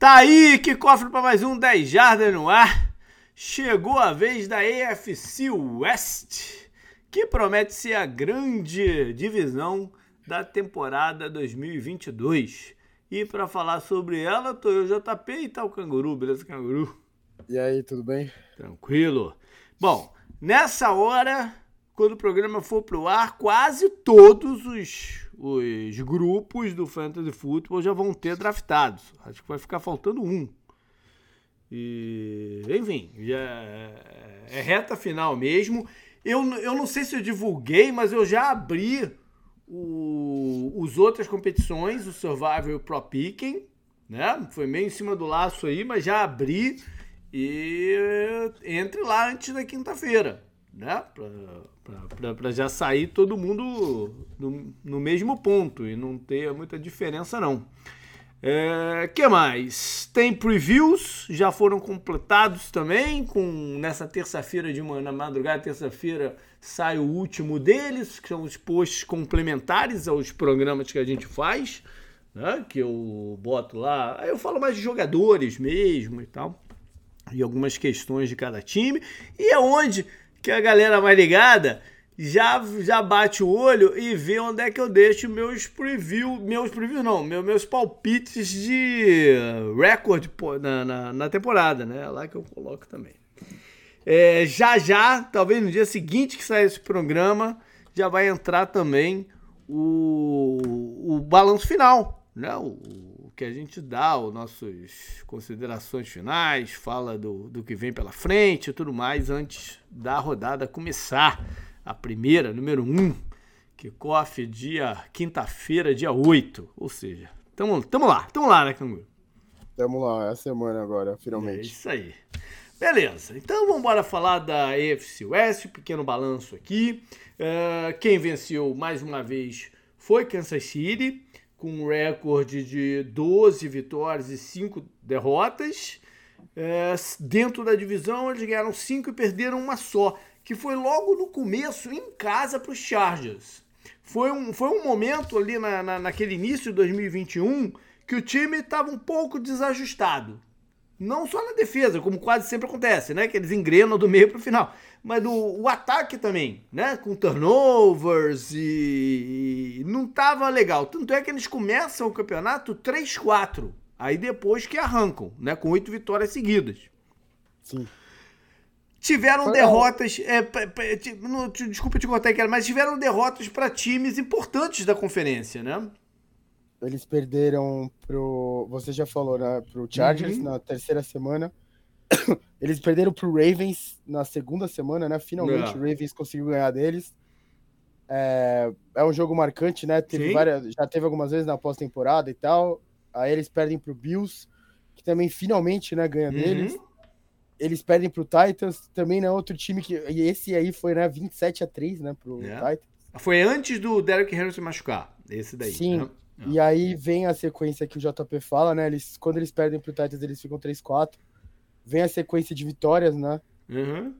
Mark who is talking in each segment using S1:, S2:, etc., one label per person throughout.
S1: Tá aí, que cofre para mais um 10 Jardas no ar. Chegou a vez da AFC West, que promete ser a grande divisão da temporada 2022. E para falar sobre ela, tô eu, JP e tá o Canguru, beleza, Canguru?
S2: E aí, tudo bem?
S1: Tranquilo. Bom, nessa hora, quando o programa for pro ar, quase todos os os grupos do Fantasy Football já vão ter draftados. Acho que vai ficar faltando um. E, enfim, já é, é reta final mesmo. Eu, eu não sei se eu divulguei, mas eu já abri o, os outras competições, o Survival Pro Picking, né? Foi meio em cima do laço aí, mas já abri e entre lá antes da quinta-feira, né? para já sair todo mundo no, no, mesmo ponto e não ter muita diferença não. É, que mais? Tem previews, já foram completados também, com nessa terça-feira de manhã, na madrugada, terça-feira, sai o último deles, que são os posts complementares aos programas que a gente faz, né? Que eu boto lá. Eu falo mais de jogadores mesmo e tal. E algumas questões de cada time. E é onde que a galera mais ligada já, já bate o olho e vê onde é que eu deixo meus previews, meus previews não, meus, meus palpites de recorde na, na, na, temporada, né? É lá que eu coloco também. É, já já, talvez no dia seguinte que sair esse programa, já vai entrar também o, o balanço final, né? O, que a gente dá, as nossas considerações finais, fala do, do que vem pela frente e tudo mais antes da rodada começar a primeira, número 1, um, kickoff dia quinta-feira, dia 8. Ou seja, tamo, tamo lá, tamo lá, né, Canguru?
S2: Tamo lá, é a semana agora, finalmente. É
S1: isso aí. Beleza, então vamos embora falar da AFC West, pequeno balanço aqui. Uh, quem venceu mais uma vez foi Kansas City, com um recorde de 12 vitórias e 5 derrotas. Uh, dentro da divisão, eles ganharam 5 e perderam uma só que foi logo no começo, em casa, para os Chargers. Foi um, foi um momento ali na, na, naquele início de 2021 que o time estava um pouco desajustado. Não só na defesa, como quase sempre acontece, né? Que eles engrenam do meio para o final. Mas do, o ataque também, né? Com turnovers e, e não estava legal. Tanto é que eles começam o campeonato 3-4. Aí depois que arrancam, né? Com oito vitórias seguidas.
S2: Sim.
S1: Tiveram Foi derrotas. É, não, desculpa te cortar aqui, mas tiveram derrotas para times importantes da conferência, né?
S2: Eles perderam pro. Você já falou, né? Pro Chargers uhum. na terceira semana. Eles perderam pro Ravens na segunda semana, né? Finalmente é. o Ravens conseguiu ganhar deles. É, é um jogo marcante, né? Teve várias, já teve algumas vezes na pós-temporada e tal. Aí eles perdem pro Bills, que também finalmente né, ganha uhum. deles eles perdem pro Titans, também não é outro time que. E esse aí foi, né, 27 a 3 né, pro é. Titans.
S1: Foi antes do Derrick Henry se machucar, esse daí.
S2: Sim. Né? E aí vem a sequência que o JP fala, né? Eles, quando eles perdem pro Titans, eles ficam 3-4. Vem a sequência de vitórias, né?
S1: Uhum.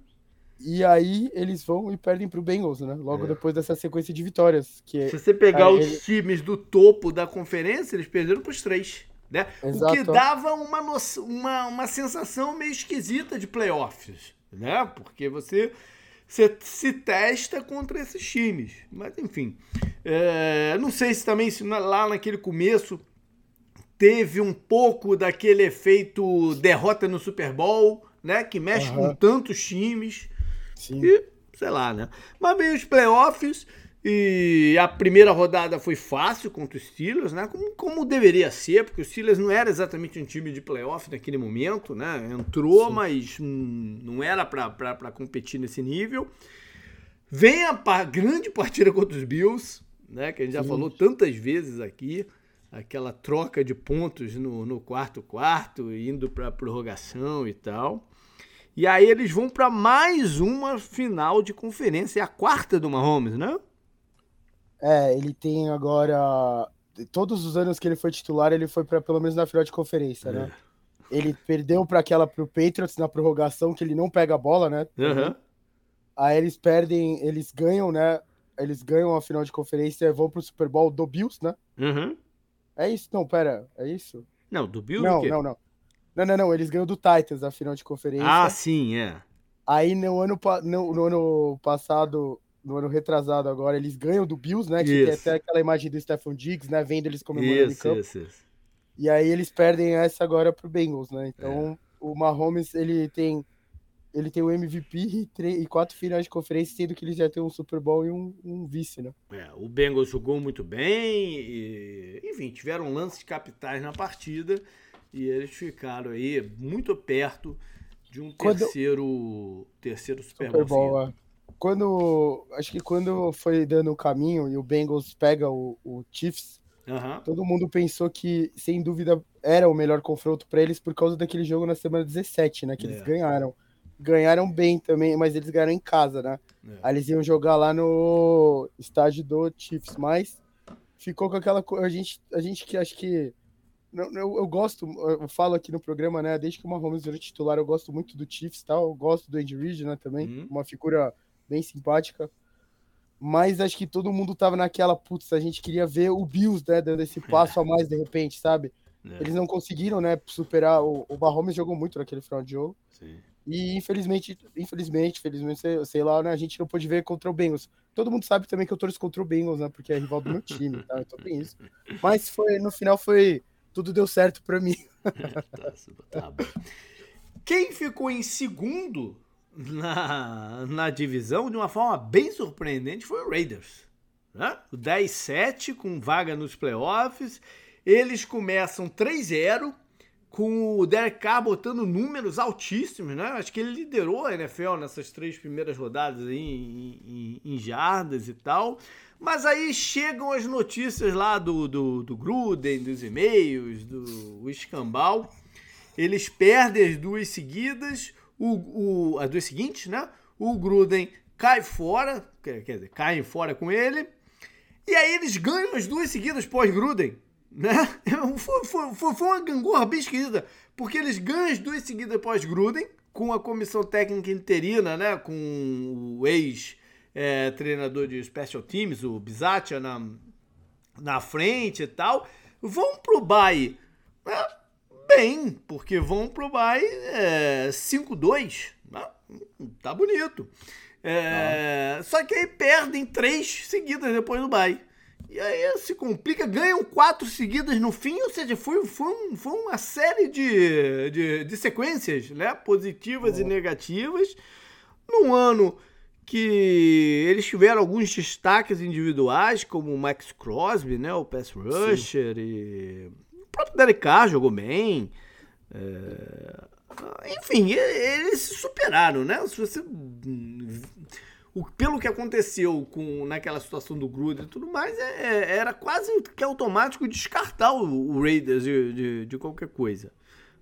S2: E aí eles vão e perdem pro Bengals, né? Logo é. depois dessa sequência de vitórias. Que
S1: Se você pegar os ele... times do topo da conferência, eles perderam pros três. Né? O que dava uma, uma, uma sensação meio esquisita de playoffs, né? Porque você, você se testa contra esses times. Mas, enfim, é, não sei se também se lá naquele começo teve um pouco daquele efeito derrota no Super Bowl, né? Que mexe uhum. com tantos times.
S2: Sim.
S1: E, sei lá, né? Mas bem, os playoffs e a primeira rodada foi fácil contra os Steelers, né? Como, como deveria ser, porque os Steelers não era exatamente um time de playoff naquele momento, né? Entrou, Sim. mas hum, não era para competir nesse nível. Vem a, a, grande partida contra os Bills, né? Que a gente já Sim. falou tantas vezes aqui. Aquela troca de pontos no, no quarto quarto, indo para prorrogação e tal. E aí eles vão para mais uma final de conferência, é a quarta do Mahomes, né?
S2: É, ele tem agora. Todos os anos que ele foi titular, ele foi para pelo menos na final de conferência, né? é. né? Ele perdeu para aquela pro Patriots na prorrogação, que ele não pega a bola, né?
S1: Uhum.
S2: Aí eles perdem, eles ganham, né? Eles ganham a final de conferência e vão pro Super Bowl do Bills, né?
S1: Uhum.
S2: É isso? Não, pera, é isso?
S1: Não, do Bills?
S2: Não, não, não. Não, não, não. Eles ganham do Titans na final de conferência.
S1: Ah, sim, é.
S2: Aí no ano, no, no ano passado, no ano retrasado agora, eles ganham do Bills, né? Que isso. tem até aquela imagem do Stephen Diggs, né? Vendo eles comemorando isso, em campo. Isso, isso. E aí eles perdem essa agora pro Bengals, né? Então, é. o Mahomes, ele tem ele tem o MVP e, três, e, quatro finais de conferência, sendo que ele já tem um Super Bowl e um, um vice, né?
S1: É, o Bengals jogou muito bem, e, enfim, tiveram lances capitais na partida e eles ficaram aí muito perto de um quando... terceiro, terceiro Super, Super Bowl. Bowl é.
S2: Quando, acho que quando foi dando o caminho e o Bengals pega o, o Chiefs, uhum. todo mundo pensou que, sem dúvida, era o melhor confronto para eles por causa daquele jogo na semana 17, né? Que é. eles ganharam. Ganharam bem também, mas eles ganharam em casa, né? É. Aí eles iam jogar lá no estádio do Chiefs, mas ficou com aquela coisa. A gente, a gente que acho que eu, eu, gosto, eu falo aqui no programa, né? Desde que o Mahomes virou titular, eu gosto muito do Chiefs, tal. Eu gosto do Andy Reid, né? Também, uhum. uma figura bem simpática. Mas acho que todo mundo tava naquela, putz, a gente queria ver o Bills, né? Dando esse passo a mais de repente, sabe? É. Eles não conseguiram, né? Superar. O, o Mahomes jogou muito naquele final de jogo. Sim. E infelizmente, infelizmente, infelizmente, sei, lá, né? A gente não pôde ver contra o Bengals. Todo mundo sabe também que eu torço contra o Bengals, né? Porque é rival do meu time, tá? Então tem isso. Mas foi, no final foi tudo deu certo para mim.
S1: tá Quem ficou em segundo na, na divisão de uma forma bem surpreendente foi o Raiders. Né? O 10-7 com vaga nos playoffs. Eles começam 3-0 com o Derek Carr botando números altíssimos, né? Acho que ele liderou a NFL nessas três primeiras rodadas aí em, em, em jardas e tal. Mas aí chegam as notícias lá do, do, do Gruden, dos e-mails, do escambau. Eles perdem as duas seguidas, o, o, as duas seguintes, né? O Gruden cai fora, quer, dizer, caem fora com ele. E aí eles ganham as duas seguidas pós-Gruden. Né? Foi, foi, foi, uma gangorra bem esquisita, porque eles ganham as duas seguidas pós-Gruden, com a comissão técnica interina, né? com o ex é, de special teams, o Bizatia, na, na frente e tal, vão pro Bay né, bem, porque vão pro Bay é, 5-2. Né, tá bonito. É, ah. Só que aí perdem três seguidas depois do Bay. E aí se complica, ganham quatro seguidas no fim, ou seja, foi, foi, um, foi uma série de, de, de sequências né, positivas e negativas. Num ano que eles tiveram alguns destaques individuais, como o Max Crosby, né, o pass rusher, Sim. e o próprio Derek Carr jogou bem. É... Enfim, eles se superaram, né? Se você o, pelo que aconteceu com naquela situação do Gruden e tudo mais, é, é, era quase que automático descartar o, o Raiders de, de, de, qualquer coisa.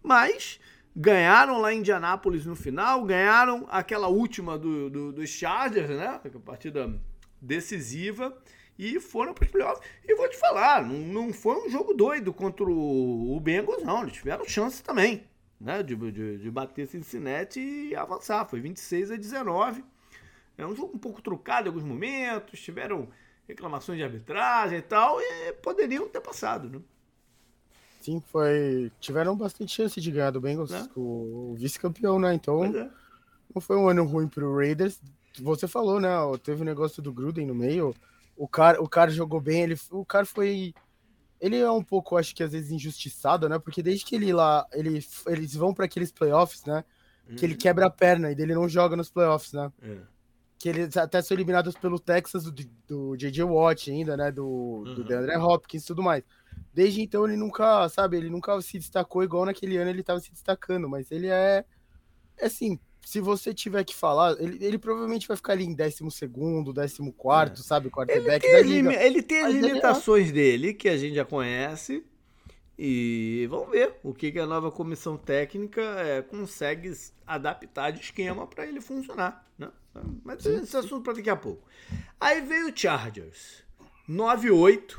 S1: Mas ganharam lá em Indianápolis no final, ganharam aquela última do, do, dos Chargers, né? A partida decisiva, e foram para os playoffs. E vou te falar, não, não foi um jogo doido contra o, o Bengals, não. Eles tiveram chance também, né? De, de, de bater Cincinnati e avançar. Foi 26 a 19. É um jogo um pouco trucado em alguns momentos, tiveram reclamações de arbitragem e tal, e poderiam ter passado, né?
S2: Sim, foi. Tiveram bastante chance de ganhar do Bengals, né? o vice-campeão, né? Então, é. não foi um ano ruim pro Raiders. Você falou, né? Teve o um negócio do Gruden no meio. O cara, o cara jogou bem, ele, o cara foi. Ele é um pouco, acho que às vezes injustiçado, né? Porque desde que ele lá, ele, eles vão para aqueles playoffs, né? Que ele uhum. quebra a perna e dele não joga nos playoffs, né? É. Que eles até são eliminados pelo Texas do, do J.J. Watt ainda, né? Do, uhum. do DeAndre Hopkins e tudo mais. Desde então ele nunca, sabe, ele nunca se destacou igual naquele ano ele estava se destacando, mas ele é, é assim, se você tiver que falar, ele, ele provavelmente vai ficar ali em 12 segundo, 14 quarto, é. sabe, quarterback
S1: ele tem, da liga. Ele tem as limitações ele é... dele, que a gente já conhece, e vamos ver o que, que a nova comissão técnica é, consegue adaptar de esquema para ele funcionar, né? Mas sim, esse assunto para daqui a pouco. Aí veio o Chargers, 9-8,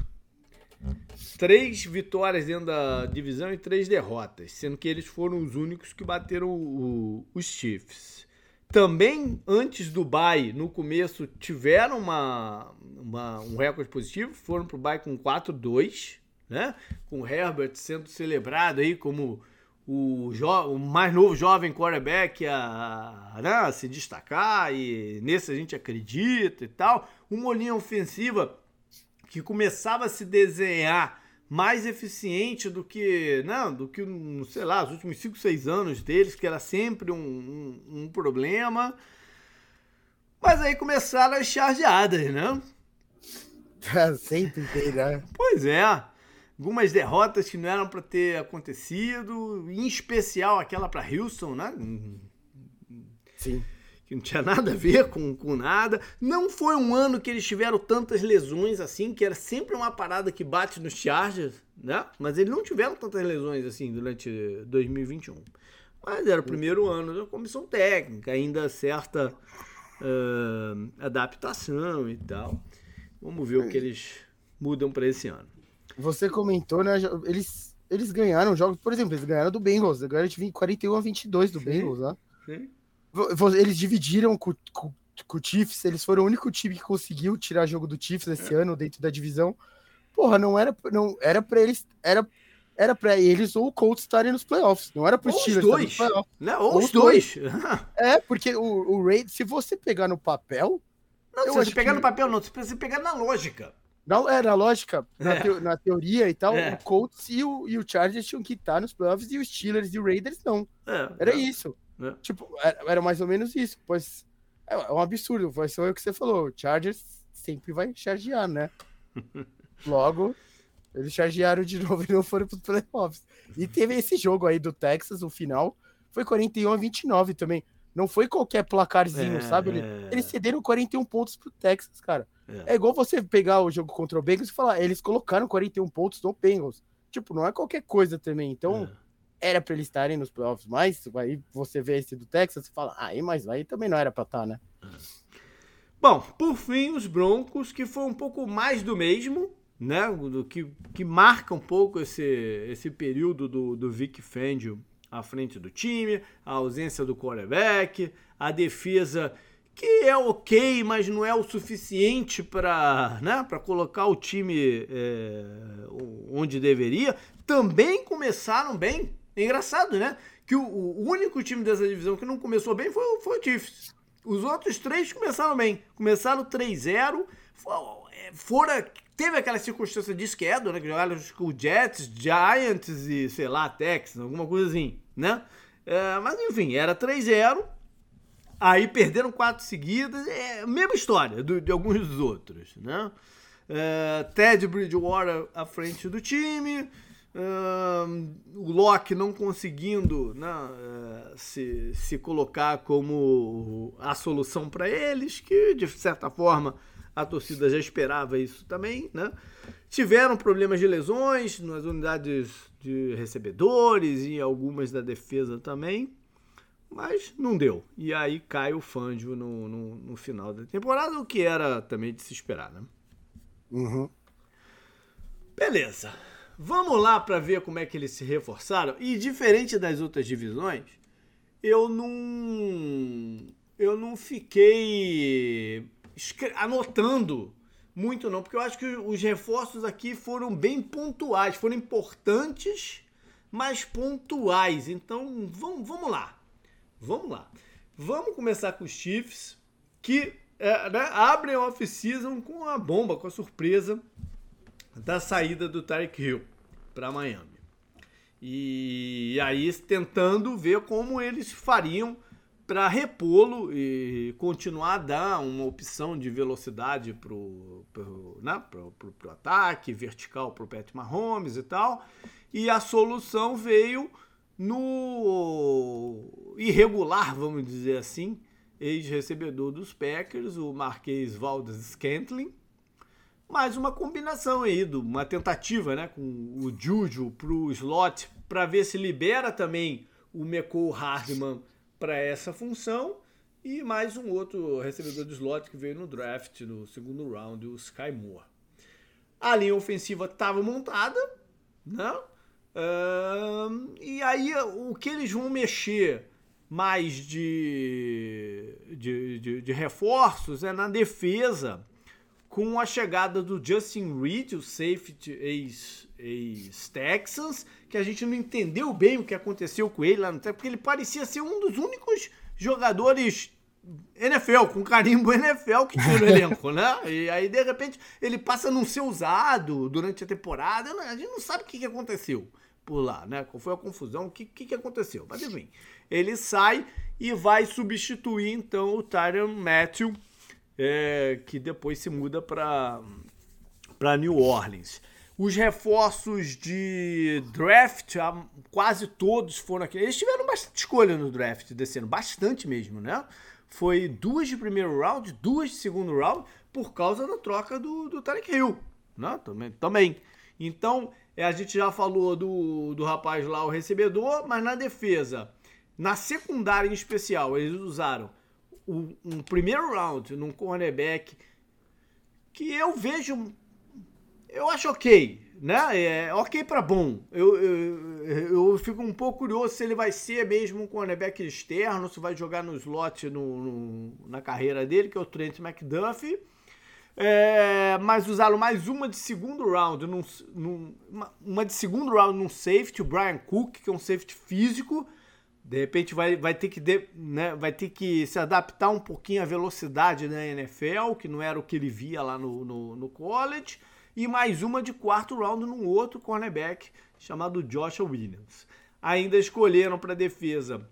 S1: três vitórias dentro da divisão e três derrotas, sendo que eles foram os únicos que bateram o, os Chiefs. Também, antes do bye, no começo, tiveram uma, uma um recorde positivo, foram para o bye com 4-2, né? com o Herbert sendo celebrado aí como o, o, mais novo jovem quarterback a, a, né, a, se destacar e nesse a gente acredita e tal. Uma linha ofensiva que começava a se desenhar mais eficiente do que, não, do que, sei lá, os últimos 5, 6 anos deles, que era sempre um, um, um problema. Mas aí começaram as chargeadas, né?
S2: sempre tem, né?
S1: Pois é algumas derrotas que não eram para ter acontecido, em especial aquela para Houston, né?
S2: Sim.
S1: Que não tinha nada a ver com, com nada. Não foi um ano que eles tiveram tantas lesões assim, que era sempre uma parada que bate nos Chargers, né? Mas eles não tiveram tantas lesões assim durante 2021. Mas era o primeiro ano da comissão técnica, ainda certa uh, adaptação e tal. Vamos ver o que eles mudam para esse ano.
S2: Você comentou, né? Eles, eles ganharam jogos, por exemplo, eles ganharam do Bengals, agora de 41 a 22 do Sim. Bengals, né? Sim. Eles dividiram com, com, com, o Chiefs, eles foram o único time que conseguiu tirar jogo do Chiefs esse é. ano dentro da divisão. Porra, não era, não era para eles, era era para eles ou o Colts estarem nos playoffs, não era para os
S1: Steelers dois. Não, ou, ou os dois. dois.
S2: é, porque o, o Raid, se você pegar no papel,
S1: não, se você pegar que... no papel não, se você pegar na lógica.
S2: Não, é, na lógica, na, é. Na teoria e tal, é. o Colts e o, e o Chargers tinham que estar nos playoffs e os Steelers e o Raiders não. É, era isso. É. Tipo, era, era, mais ou menos isso. Pois é, é, um absurdo. Foi só o que você falou. O Chargers sempre vai chargear, né? Logo, eles chargearam de novo e não foram para os playoffs. E teve esse jogo aí do Texas, o final, foi 41 a 29 também. Não foi qualquer placarzinho, é, sabe? Eles cederam 41 pontos pro Texas, cara. É. é. igual você pegar o jogo contra o Bengals e falar, eles colocaram 41 pontos no Bengals. Tipo, não é qualquer coisa também. Então, é. era para eles estarem nos playoffs, mas aí você vê esse do Texas e fala, aí, ah, mas aí também não era pra estar, tá, né? É.
S1: Bom, por fim, os Broncos, que foi um pouco mais do mesmo, né? Do que, que marca um pouco esse, esse período do, do Vic Fangio à frente do time, a ausência do quarterback, a defesa que é ok, mas não é o suficiente para né, colocar o time é, onde deveria, também começaram bem. É engraçado, né? Que o, o, único time dessa divisão que não começou bem foi, foi o Chiefs. Os outros três começaram bem. Começaram 3-0. É, fora. Teve aquela circunstância de schedule, né? Que jogaram com o Jets, Giants e, sei lá, Texans, alguma coisa assim, né? É, mas enfim, era 3-0 Aí perderam quatro seguidas, é a mesma história do, de alguns dos outros, né? Uh, Ted Bridgewater à frente do time, uh, o Locke não conseguindo né, uh, se, se colocar como a solução para eles, que de certa forma a torcida já esperava isso também, né? Tiveram problemas de lesões nas unidades de recebedores e algumas da defesa também. Mas não deu. E aí cai o Fangio no, no, no, final da temporada, o que era também de se esperar, né?
S2: Uhum.
S1: Beleza. Vamos lá para ver como é que eles se reforçaram. E diferente das outras divisões, eu não. Eu não fiquei anotando muito, não, porque eu acho que os reforços aqui foram bem pontuais, foram importantes, mas pontuais. Então, vamos, vamos lá. Vamos lá. Vamos começar com os Chiefs, que é, né, abrem a off-season com a bomba, com a surpresa da saída do Tyreek Hill para Miami. E aí tentando ver como eles fariam para repô-lo e continuar a dar uma opção de velocidade para o né, pro, pro, pro ataque, vertical para o Pat Mahomes e tal. E a solução veio no irregular, vamos dizer assim, ex-recebedor dos Packers, o Marquês Valdes Scantling. Mais uma combinação aí, uma tentativa né, com o Juju para o slot, para ver se libera também o Mecole Hardman para essa função. E mais um outro recebedor de slot que veio no draft, no segundo round, o Sky Moore. A linha ofensiva estava montada, né? Uh, e aí o que eles vão mexer mais de, de, de, de reforços é na defesa com a chegada do Justin Reed, o safety ex-Texans, que a gente não entendeu bem o que aconteceu com ele lá no tempo, porque ele parecia ser um dos únicos jogadores NFL, com carimbo NFL que tinha no elenco, né? E aí, de repente, ele passa a não ser usado durante a temporada. A gente não sabe o que aconteceu por lá, né? Foi a confusão, o que, que, que aconteceu. Mas enfim, ele sai e vai substituir então o Tyron Matthew, é, que depois se muda para New Orleans. Os reforços de draft, quase todos foram aqui. Eles tiveram bastante escolha no draft desse ano, bastante mesmo, né? Foi duas de primeiro round, duas de segundo round, por causa da troca do, do Tarek Hill, né? Também. também. Então, é, a gente já falou do, do rapaz lá, o recebedor, mas na defesa, na secundária em especial, eles usaram um, um primeiro round num cornerback que eu vejo, eu acho ok, né? É ok para bom. Eu, eu, eu, fico um pouco curioso se ele vai ser mesmo um cornerback externo, se vai jogar no slot no, no na carreira dele, que é o Trent McDuffie é, mas usaram mais uma de segundo round, num, num, uma, uma, de segundo round num safety, o Brian Cook, que é um safety físico. De repente vai, vai, ter que de, né, vai ter que se adaptar um pouquinho à velocidade da NFL, que não era o que ele via lá no, no, no college. E mais uma de quarto round num outro cornerback chamado Joshua Williams. Ainda escolheram para defesa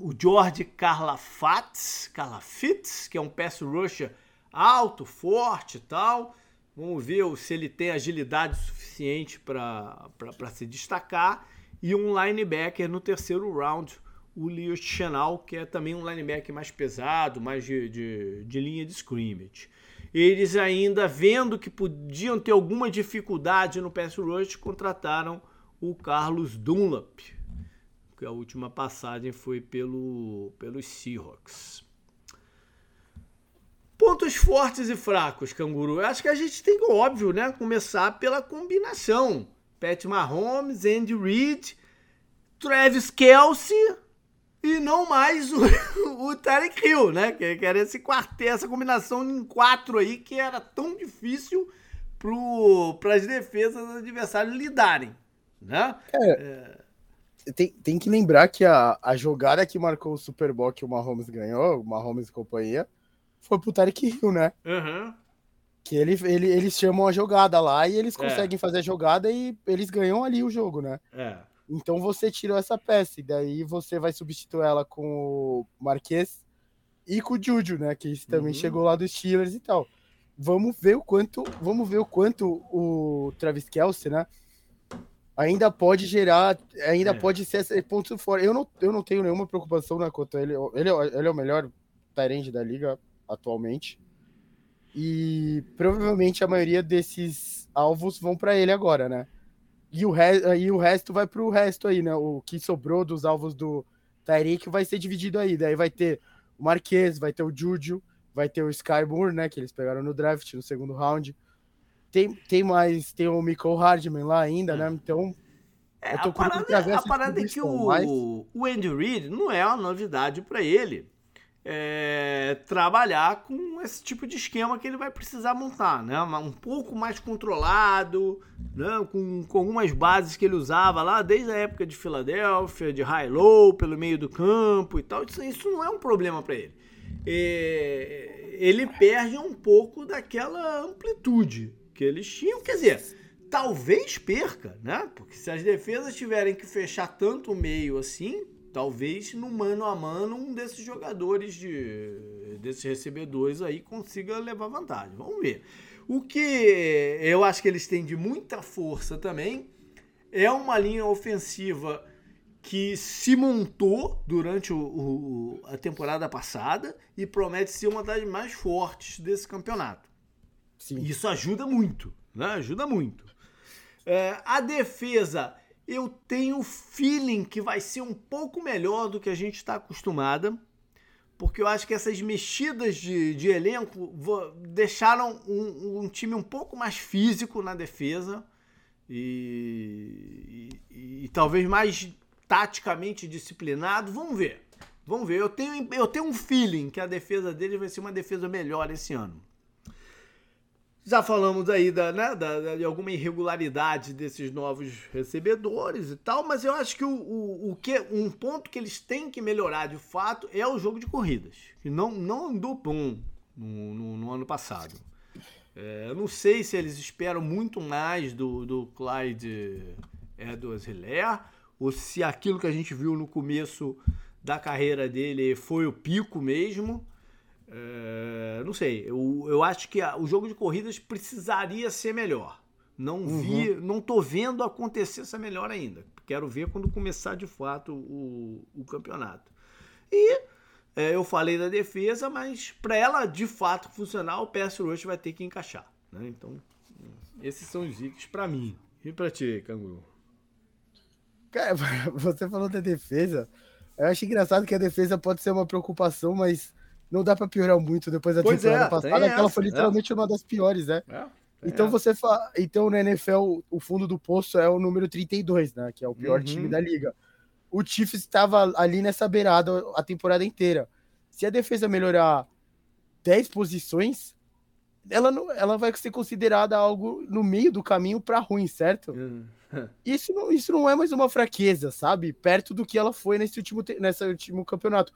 S1: o George Carlafats, Carlafitz, que é um pass rusher alto, forte e tal. Vamos ver se ele tem agilidade suficiente para se destacar. E um linebacker no terceiro round, o Leo Chenal, que é também um linebacker mais pesado, mais de, de, de linha de scrimmage. Eles ainda vendo que podiam ter alguma dificuldade no pass rush, contrataram o Carlos Dunlap, que a última passagem foi pelo, pelos Seahawks. Pontos fortes e fracos, Canguru. Eu acho que a gente tem que, óbvio, né, começar pela combinação. Pat Mahomes, Andy Reid, Travis Kelsey e não mais o, o Tarek Hill, né? Que, que era esse quarteto, essa combinação em quatro aí que era tão difícil para as defesas dos adversários lidarem, né?
S2: É, é... Tem, tem que lembrar que a, a jogada que marcou o Super Bowl que o Mahomes ganhou, o Mahomes e companhia, foi pro Tarek Hill, né?
S1: Uhum.
S2: Que ele, ele, eles chamam a jogada lá e eles é. conseguem é. fazer a jogada e eles ganham ali o jogo, né?
S1: É.
S2: Então você tirou essa peça e daí você vai substituir ela com o Marquês e com o Juju, né? Que também uhum. chegou lá dos Steelers e tal. Vamos ver o quanto, vamos ver o quanto o Travis Kelsey, né? Ainda pode gerar, ainda é. pode ser esse ponto fora. Eu não, eu não tenho nenhuma preocupação na conta. Ele, ele, ele é o melhor Tyrande da liga, atualmente. E provavelmente a maioria desses alvos vão para ele agora, né? E o, re... e o resto vai para o resto aí, né? O que sobrou dos alvos do Tyreek vai ser dividido aí. Daí vai ter o Marquês, vai ter o Juju, vai ter o Skymour, né? Que eles pegaram no draft, no segundo round. Tem, tem mais, tem o Michael Hardman lá ainda, né? Então.
S1: É, a parada, a parada é que o, mas... o Andy Reid não é uma novidade para ele é, trabalhar com esse tipo de esquema que ele vai precisar montar, né? Um pouco mais controlado, né? com, com algumas bases que ele usava lá desde a época de Filadélfia, de high-low, pelo meio do campo e tal. Isso, isso não é um problema para ele. É, ele perde um pouco daquela amplitude que eles tinham, quer dizer, talvez perca, né? Porque se as defesas tiverem que fechar tanto o meio assim, talvez no mano a mano um desses jogadores de desses recebedores aí consiga levar vantagem. Vamos ver. O que eu acho que eles têm de muita força também é uma linha ofensiva que se montou durante o, o, a temporada passada e promete ser uma das mais fortes desse campeonato. Sim. Isso ajuda muito, né? Ajuda muito. É, a defesa eu tenho feeling que vai ser um pouco melhor do que a gente está acostumada, porque eu acho que essas mexidas de, de elenco deixaram um, um, time um pouco mais físico na defesa e, e, e, talvez mais taticamente disciplinado. Vamos ver. Vamos ver. Eu tenho, eu tenho um feeling que a defesa dele vai ser uma defesa melhor esse ano. Já falamos aí da, né, da, de alguma irregularidade desses novos recebedores e tal, mas eu acho que o, o, o, que um ponto que eles têm que melhorar de fato é o jogo de corridas, que não, não andou bom no, no, no ano passado. É, eu não sei se eles esperam muito mais do, do Clyde Edwards Hilaire, ou se aquilo que a gente viu no começo da carreira dele foi o pico mesmo. É, não sei, eu, eu acho que a, o jogo de corridas precisaria ser melhor. Não vi, uhum. não tô vendo acontecer essa melhor ainda. Quero ver quando começar de fato o, o campeonato. E é, eu falei da defesa, mas para ela de fato funcionar, o pass rush vai ter que encaixar. Né? Então, esses são os itens para mim. E para ti, Canguru?
S2: Cara, você falou da defesa. Eu acho engraçado que a defesa pode ser uma preocupação, mas não dá para piorar muito depois da pois temporada é, passada, que ela foi literalmente é. uma das piores, né? É, então você fa... então na NFL o fundo do poço é o número 32, né, que é o pior uhum. time da liga. O Chiefs estava ali nessa beirada a temporada inteira. Se a defesa melhorar 10 posições, ela não, ela vai ser considerada algo no meio do caminho para ruim, certo? Uhum. Isso não, isso não é mais uma fraqueza, sabe? Perto do que ela foi nesse último, nesse último campeonato.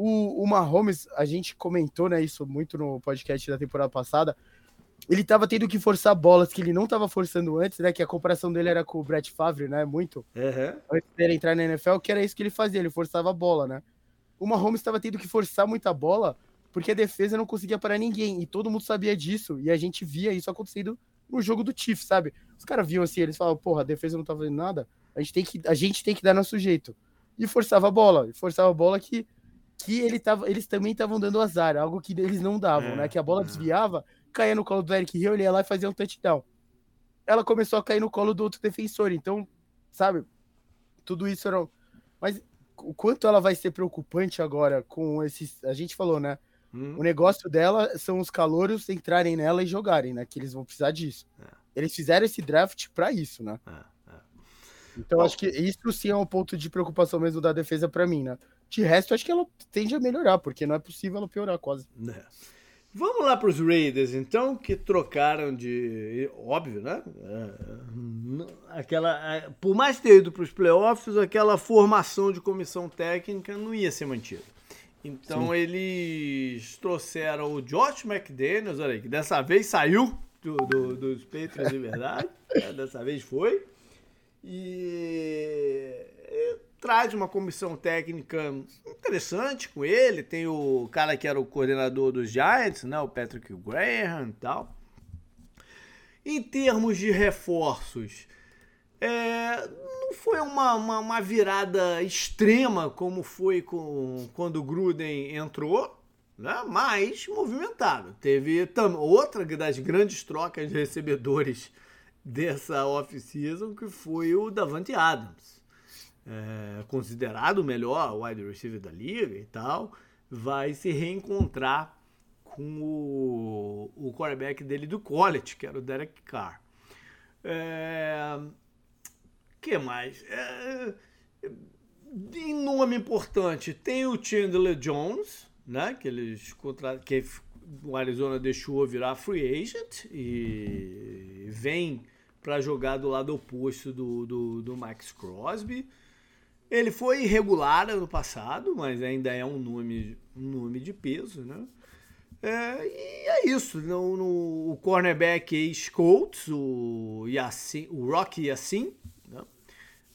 S2: O, o Mahomes, a gente comentou né, isso muito no podcast da temporada passada. Ele tava tendo que forçar bolas que ele não tava forçando antes, né? Que a comparação dele era com o Brett Favre, né? Muito. Uhum. Antes dele entrar na NFL, que era isso que ele fazia, ele forçava a bola, né? O Mahomes estava tendo que forçar muita bola porque a defesa não conseguia parar ninguém. E todo mundo sabia disso. E a gente via isso acontecendo no jogo do Chiefs, sabe? Os caras viam assim, eles falavam, porra, a defesa não tá fazendo nada, a gente tem que, a gente tem que dar nosso jeito. E forçava a bola, e forçava a bola que, que ele tava, eles também estavam dando azar, algo que eles não davam, é, né? Que a bola é. desviava, caía no colo do Eric Hill, ele ia lá e fazia um touchdown. Ela começou a cair no colo do outro defensor, então, sabe? Tudo isso era. Mas o quanto ela vai ser preocupante agora com esses. A gente falou, né? Hum. O negócio dela são os calouros entrarem nela e jogarem, né? Que eles vão precisar disso. É. Eles fizeram esse draft para isso, né? É, é. Então Bom, acho que isso sim é um ponto de preocupação mesmo da defesa para mim, né? De resto, acho que ela tende a melhorar, porque não é possível ela piorar quase. É.
S1: Vamos lá para os Raiders, então, que trocaram de. Óbvio, né? É, aquela, por mais ter ido para os playoffs, aquela formação de comissão técnica não ia ser mantida. Então Sim. eles trouxeram o Josh McDaniels, olha aí, que dessa vez saiu do, do, dos Patriots de verdade. né? Dessa vez foi. E traz uma comissão técnica interessante com ele. Tem o cara que era o coordenador dos Giants, né? O Patrick Graham e tal. Em termos de reforços, é, não foi uma, uma, uma, virada extrema como foi com, quando o Gruden entrou, né? mas movimentado. Teve tam, outra das grandes trocas de recebedores dessa off-season que foi o Davante Adams. É, considerado o melhor wide receiver da liga e tal, vai se reencontrar com o, o quarterback dele do college, que era o Derek Carr. É, que mais? É, em nome importante, tem o Chandler Jones, né? Que eles contra... que o Arizona deixou virar free agent e vem para jogar do lado oposto do, do, do, Max Crosby. Ele foi irregular ano passado, mas ainda é um nome, um nome de peso, né? É, e é isso. No, no, o cornerback ex-Colts, o, Yassin, o Rocky Yassin,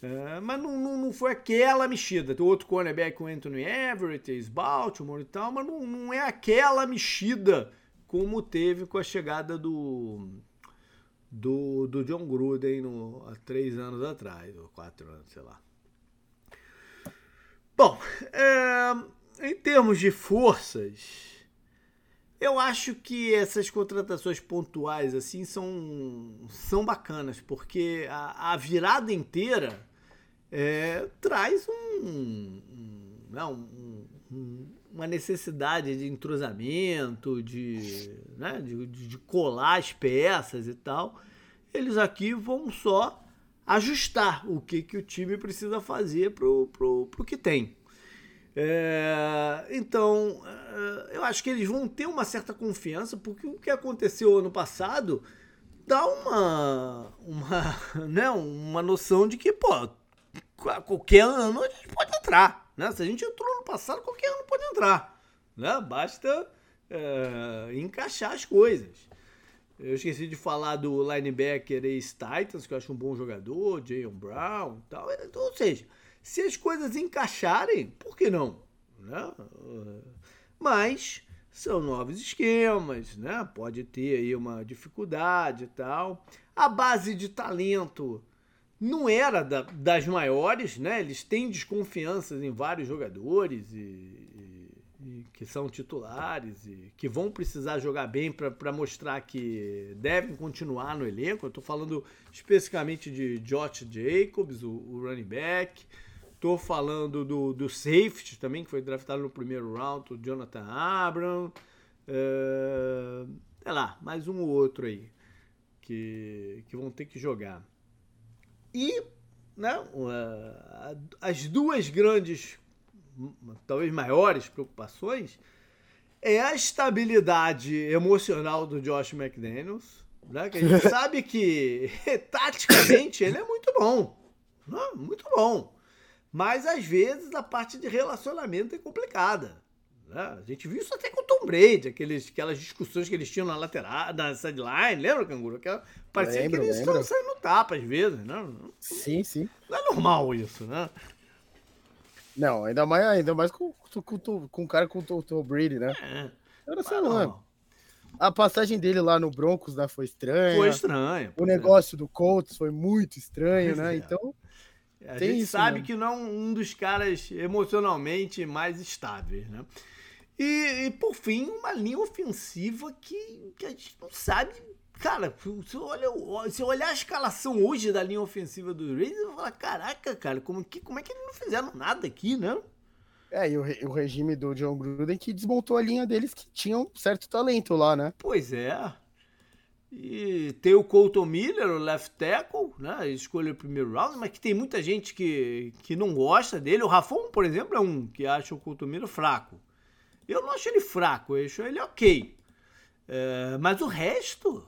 S1: é, mas não, não, não, foi aquela mexida. Tem outro cornerback, o Anthony Everett, ex-Baltimore e tal, mas não, não é aquela mexida como teve com a chegada do, do, do John Gruden no, há três anos atrás, ou quatro anos, sei lá. Bom, é, em termos de forças, eu acho que essas contratações pontuais assim são, são bacanas, porque a, a virada inteira é, traz um, um, não, um, uma necessidade de entrosamento, de, né, de, de colar as peças e tal. Eles aqui vão só ajustar o que, que o time precisa fazer pro, pro que tem. É, então, é, eu acho que eles vão ter uma certa confiança, porque o que aconteceu ano passado dá uma, uma, né, uma noção de que, pô, qualquer ano a gente pode entrar. Né? Se a gente entrou no passado, qualquer ano pode entrar. Né? Basta é, encaixar as coisas. Eu esqueci de falar do linebacker Ace Titans, que eu acho um bom jogador, Jayon Brown e tal. Então, ou seja, se as coisas encaixarem, por que não? Né? Mas são novos esquemas, né? Pode ter aí uma dificuldade e tal. A base de talento não era da, das maiores, né? Eles têm desconfianças em vários jogadores e, que são titulares e que vão precisar jogar bem para mostrar que devem continuar no elenco. Eu estou falando especificamente de Josh Jacobs, o, o running back. Estou falando do, do safety também, que foi draftado no primeiro round, o Jonathan Abram. É, sei lá, mais um ou outro aí que, que vão ter que jogar. E né, as duas grandes talvez maiores preocupações é a estabilidade emocional do Josh McDaniels, né? que a gente sabe que taticamente ele é muito bom, né? muito bom, mas às vezes a parte de relacionamento é complicada. Né? A gente viu isso até com o Tom Brady, aqueles, aquelas discussões que eles tinham na lateral, na sideline, lembra, Canguru? Aquela, parecia lembro, que eles estavam saindo tapa às vezes, né?
S2: Sim, sim.
S1: Não é normal isso, né?
S2: Não, ainda mais, ainda mais com, com, com, com um cara com o Tom Brady, né? É. Era só, mano. A passagem dele lá no Broncos né, foi estranha.
S1: Foi estranho.
S2: O negócio é. do Colts foi muito estranho, pois né? É. Então.
S1: A gente isso, sabe que não é um dos caras emocionalmente mais estáveis, né? E, e, por fim, uma linha ofensiva que, que a gente não sabe Cara, se olha, se olhar a escalação hoje da linha ofensiva do Raiders, eu vou falar, caraca, cara, como, que, como é que eles não fizeram nada aqui, né?
S2: É, e o, o regime do John Gruden que desmontou a linha deles que tinham certo talento lá, né?
S1: Pois é. E tem o Colton Miller, o left tackle, né? Escolheu o primeiro round, mas que tem muita gente que, que não gosta dele. O Rafon, por exemplo, é um que acha o Colton Miller fraco. Eu não acho ele fraco, eu acho ele ok. É, mas o resto,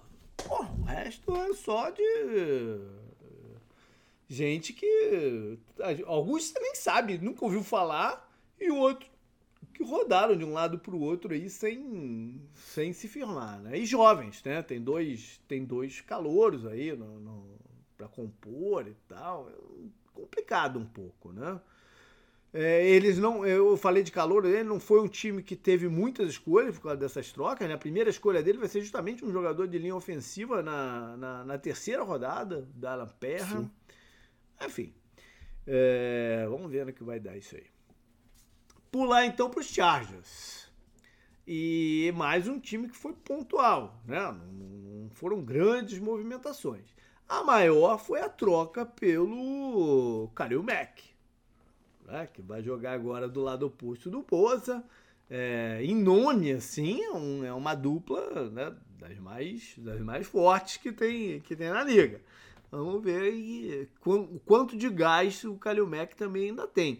S1: O resto é só de gente que alguns também sabe, nunca ouviu falar e o outro que rodaram de um lado para o outro aí sem, sem se firmar, né? E jovens, né? Tem dois tem dois calouros aí no, no para compor e tal, é complicado um pouco, né? É, eles não, eu falei de calor, ele não foi um time que teve muitas escolhas por causa dessas trocas. Né? A primeira escolha dele vai ser justamente um jogador de linha ofensiva na, na, na terceira rodada da Alan Perra. Enfim, é, vamos ver no que vai dar isso aí. Pular então para os Chargers. E mais um time que foi pontual, né? não foram grandes movimentações. A maior foi a troca pelo Kalil Mack né, que vai jogar agora do lado oposto do Boza. É, em nome, assim, é, um, é uma dupla né, das, mais, das mais fortes que tem, que tem na liga. Vamos ver o quanto de gás o Kalil Mack também ainda tem.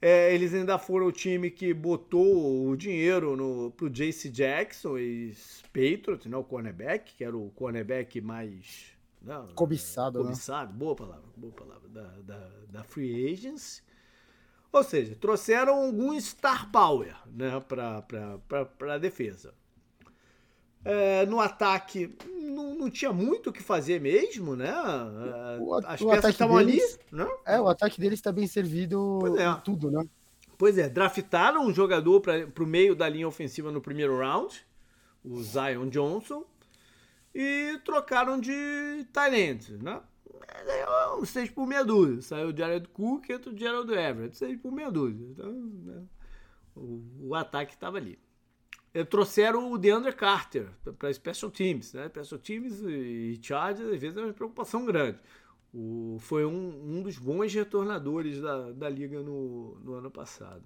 S1: É, eles ainda foram o time que botou o dinheiro no, pro JC Jackson, ex-Patriot, né, o cornerback, que era o cornerback mais... Não,
S2: cobiçado,
S1: cobiçado, né? boa palavra, boa palavra, da, da, da Free Agents. Ou seja, trouxeram algum star power né, para a defesa. É, no ataque, não, não, tinha muito o que fazer mesmo, né?
S2: O, As o peças estavam ali. Né? É, o ataque deles está bem servido é. em tudo, né?
S1: Pois é, draftaram um jogador para o meio da linha ofensiva no primeiro round, o Zion Johnson, e trocaram de talento, né? Ganhou 6 por meia dúzia. Saiu o Jared Cook e o Gerald Everett. 6 por meia dúzia. Então, né, o, o, ataque estava ali. E trouxeram o DeAndre Carter para Special Teams. Né? Special Teams e Chargers, às vezes, é uma preocupação grande. O, foi um, um dos bons retornadores da, da liga no, no ano passado.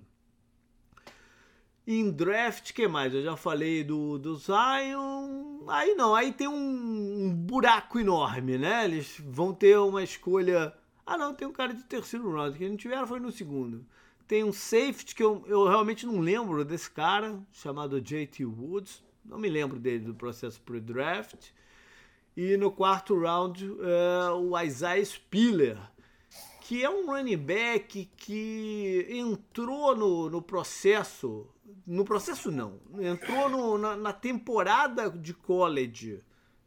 S1: Em draft, que mais? Eu já falei do, do Zion. Aí não, aí tem um, um, buraco enorme, né? Eles vão ter uma escolha. Ah, não, tem um cara de terceiro round. Que não tiveram foi no segundo. tem um safety que eu, eu realmente não lembro desse cara, chamado JT Woods. Não me lembro dele do processo pre-draft. E no quarto round, uh, o Isaiah Spiller, que é um running back que entrou no, no processo. No processo, não. Entrou no, na, na temporada de college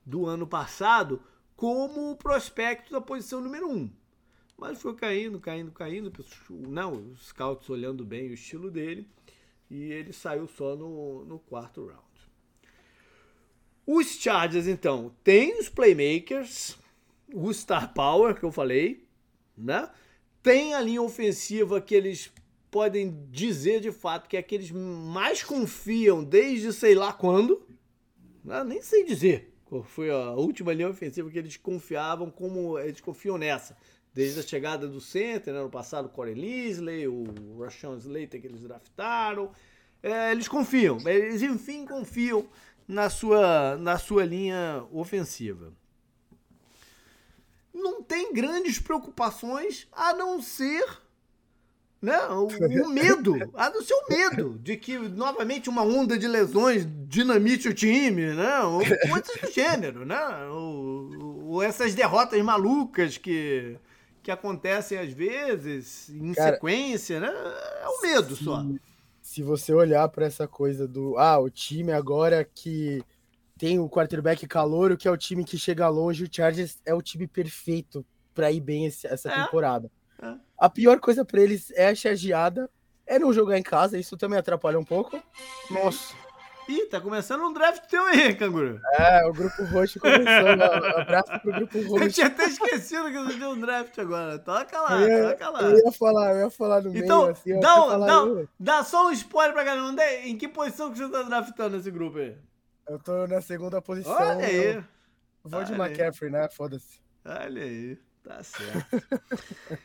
S1: do ano passado como prospecto da posição número 1. Um. Mas foi caindo, caindo, caindo. Não, os scouts olhando bem o estilo dele. E ele saiu só no, no quarto round. Os Chargers, então, tem os playmakers, o Star Power, que eu falei, né? Tem a linha ofensiva que eles podem dizer de fato que é que mais confiam desde sei lá quando. Né? Nem sei dizer foi a última linha ofensiva que eles confiavam, como eles confiam nessa. Desde a chegada do center, né? no passado, Corey Leslie, o Rashawn Slater que eles draftaram. É, eles confiam, eles enfim confiam na sua, na sua linha ofensiva. Não tem grandes preocupações a não ser né, o, o medo, a não ser o medo de que novamente uma onda de lesões dinamite o time, né? Ou coisas do gênero, né? Ou, ou essas derrotas malucas que, que acontecem às vezes em Cara, sequência, né? É o medo só
S2: se você olhar para essa coisa do ah, o time agora que tem o quarterback calouro, que é o time que chega longe, o Chargers é o time perfeito para ir bem esse, essa é. temporada. É. A pior coisa para eles é a chargeada, é não jogar em casa, isso também atrapalha um pouco. Nossa.
S1: Ih, tá começando um draft teu aí, canguru.
S2: É, o grupo roxo começando. abraço pro grupo roxo.
S1: Eu tinha até esquecido que você deu um draft agora. Toca lá, ia, toca lá.
S2: Eu ia falar, eu ia falar no
S1: então,
S2: meio. Assim,
S1: dá, um, dá, dá só um spoiler pra galera. Em que posição que você tá draftando nesse grupo aí?
S2: Eu tô na segunda posição.
S1: Olha aí. Eu
S2: vou Olha de McCaffrey, né? Foda-se.
S1: Olha aí. Tá certo.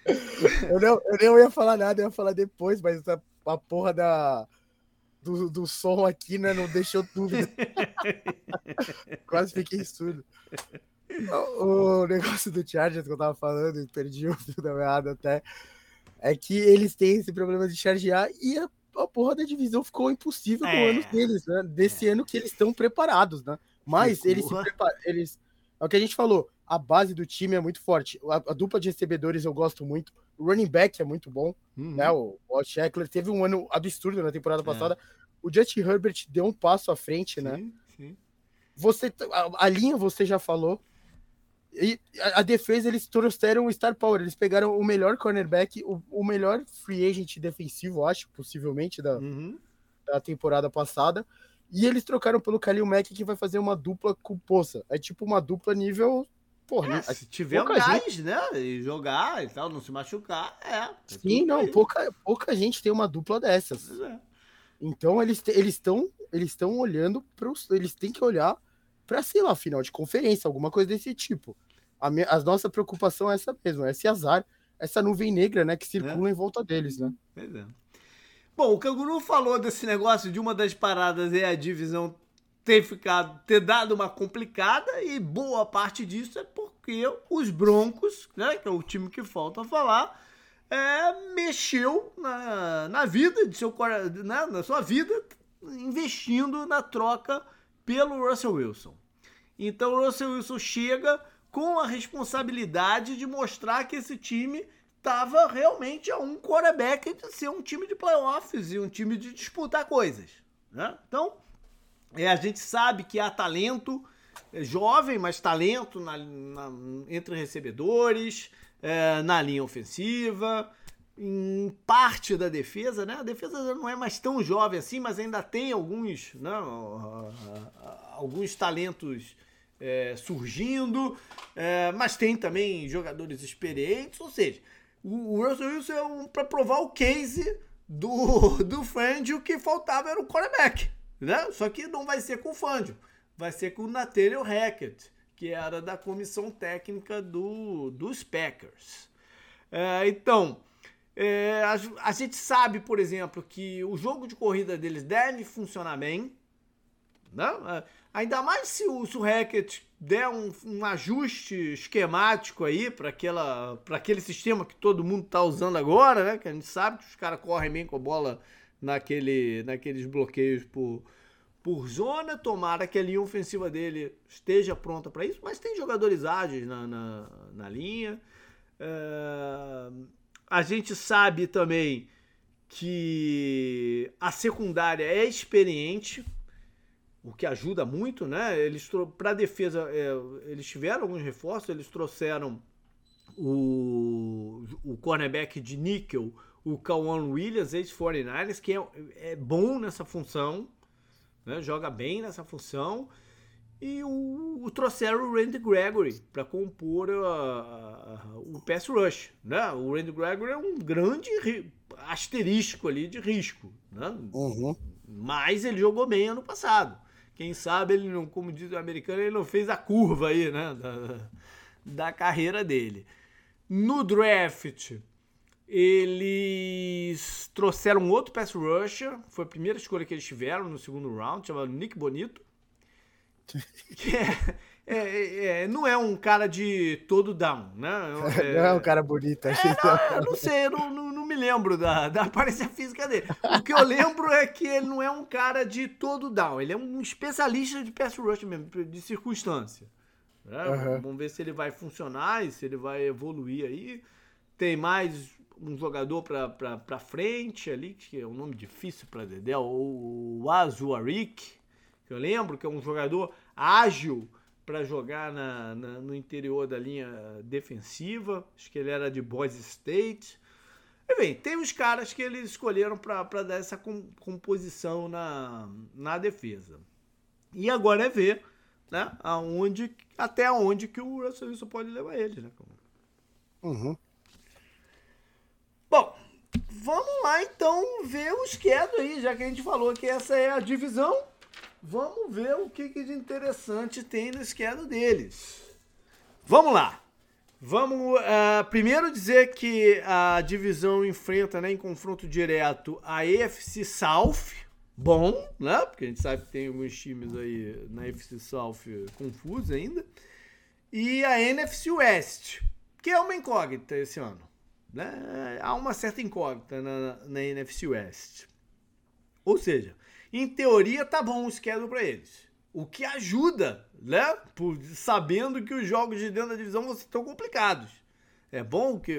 S2: eu, não, eu não ia falar nada, eu ia falar depois, mas a, a porra da do, do som aqui, né? Não deixou dúvida. Quase fiquei surdo. O, o, negócio do Chargers que eu tava falando, perdi o fio da meada até, é que eles têm esse problema de chargear e a, a porra da divisão ficou impossível é. no ano deles, né? Desse é. ano que eles estão preparados, né? Mas eles se preparam, eles. É o que a gente falou, a base do time é muito forte. A, a dupla de recebedores eu gosto muito. O running back é muito bom, uhum. né? O Walt Eckler teve um ano absurdo na temporada é. passada. O Justin Herbert deu um passo à frente, né? sim, né? Sim. Você, a, a, linha você já falou. E a, a, defesa eles trouxeram o Star Power. Eles pegaram o melhor cornerback, o, o melhor free agent defensivo, acho, possivelmente, da, uhum. da temporada passada. E eles trocaram pelo Khalil Mack, que vai fazer uma dupla com Poça. É tipo uma dupla nível
S1: Porra, é, se tiver um gás, gente... né? E jogar e tal, não se machucar, é. é
S2: Sim, não, pouca, pouca gente tem uma dupla dessas. É. Então eles eles estão eles estão olhando para eles têm que olhar para sei lá, final de conferência, alguma coisa desse tipo. A, me, a nossa preocupação é essa mesmo, é esse azar, essa nuvem negra, né, que circula é. em volta deles, né?
S1: Pois é. Bom, o Canguru falou desse negócio de uma das paradas é a divisão ter ficado, ter dado uma complicada e boa parte disso é porque os Broncos, né, que é o time que falta falar, é, mexeu na, na vida de seu né, na sua vida investindo na troca pelo Russell Wilson. Então o Russell Wilson chega com a responsabilidade de mostrar que esse time estava realmente a um quarterback de ser um time de playoffs e um time de disputar coisas. Né? Então é, a gente sabe que há talento, é jovem, mas talento na, na, entre recebedores, é, na linha ofensiva, em parte da defesa, né? A defesa não é mais tão jovem assim, mas ainda tem alguns, né? alguns talentos é, surgindo, é, mas tem também jogadores experientes, ou seja, o Russell Wilson é um, para provar o case do, do Fangio, o que faltava era o quarterback. Né? Só que não vai ser com o Fangio, vai ser com o Nathaniel Hackett, que era da comissão técnica do, dos Packers. É, então, é, a, a, gente sabe, por exemplo, que o jogo de corrida deles deve funcionar bem. Né? Ainda mais se o, se o Hackett der um, um ajuste esquemático aí para aquele sistema que todo mundo está usando agora, né? Que a gente sabe que os caras correm bem com a bola naquele, naqueles bloqueios por, por zona. Tomara que a linha ofensiva dele esteja pronta para isso, mas tem jogadores ágeis na, na, na linha. É, a gente sabe também que a secundária é experiente, o que ajuda muito, né? Eles para defesa, é, eles tiveram alguns reforços, eles trouxeram o, o cornerback de níquel, o Kawan Williams, ex-49ers, que é, é bom nessa função, né? joga bem nessa função. E o, o trouxeram o Randy Gregory para compor a, a, o pass rush. Né? O Randy Gregory é um grande asterisco ali de risco. Né?
S2: Uhum.
S1: Mas ele jogou bem ano passado. Quem sabe ele não, como diz o americano, ele não fez a curva aí, né? Da, da carreira dele. No draft, eles trouxeram outro pass rusher. Foi a primeira escolha que eles tiveram no segundo round, chamado Nick Bonito. Que é, é, é, é, não é um cara de todo down, né?
S2: É, não é um cara bonito.
S1: É, não, eu não sei, eu não, não, não, me lembro da, da aparência física dele. O que eu lembro é que ele não é um cara de todo down, ele é um especialista de pass rush mesmo, de circunstância. Né? Uhum. Vamos ver se ele vai funcionar e se ele vai evoluir aí. Tem mais um jogador para frente ali, que é um nome difícil para Dedé, o Azuarik que eu lembro, que é um jogador ágil para jogar na, na, no interior da linha defensiva. Acho que ele era de Boise State. Enfim, tem os caras que eles escolheram para dar essa composição na, na defesa. E agora é ver né, aonde, até onde que o Russell Wilson pode levar eles. Né?
S2: Uhum.
S1: Bom, vamos lá então ver os quedos aí, já que a gente falou que essa é a divisão. Vamos ver o que, que de interessante tem no esquerdo deles. Vamos lá. Vamos uh, primeiro dizer que a divisão enfrenta né, em confronto direto a EFC South. Bom, né? Porque a gente sabe que tem alguns times aí na EFC South confusos ainda. E a NFC West, que é uma incógnita esse ano. Né? Há uma certa incógnita na, na NFC West. Ou seja, em teoria, tá bom o schedule para eles. O que ajuda, né? Por, sabendo que os jogos de dentro da divisão vão ser tão complicados. É bom que,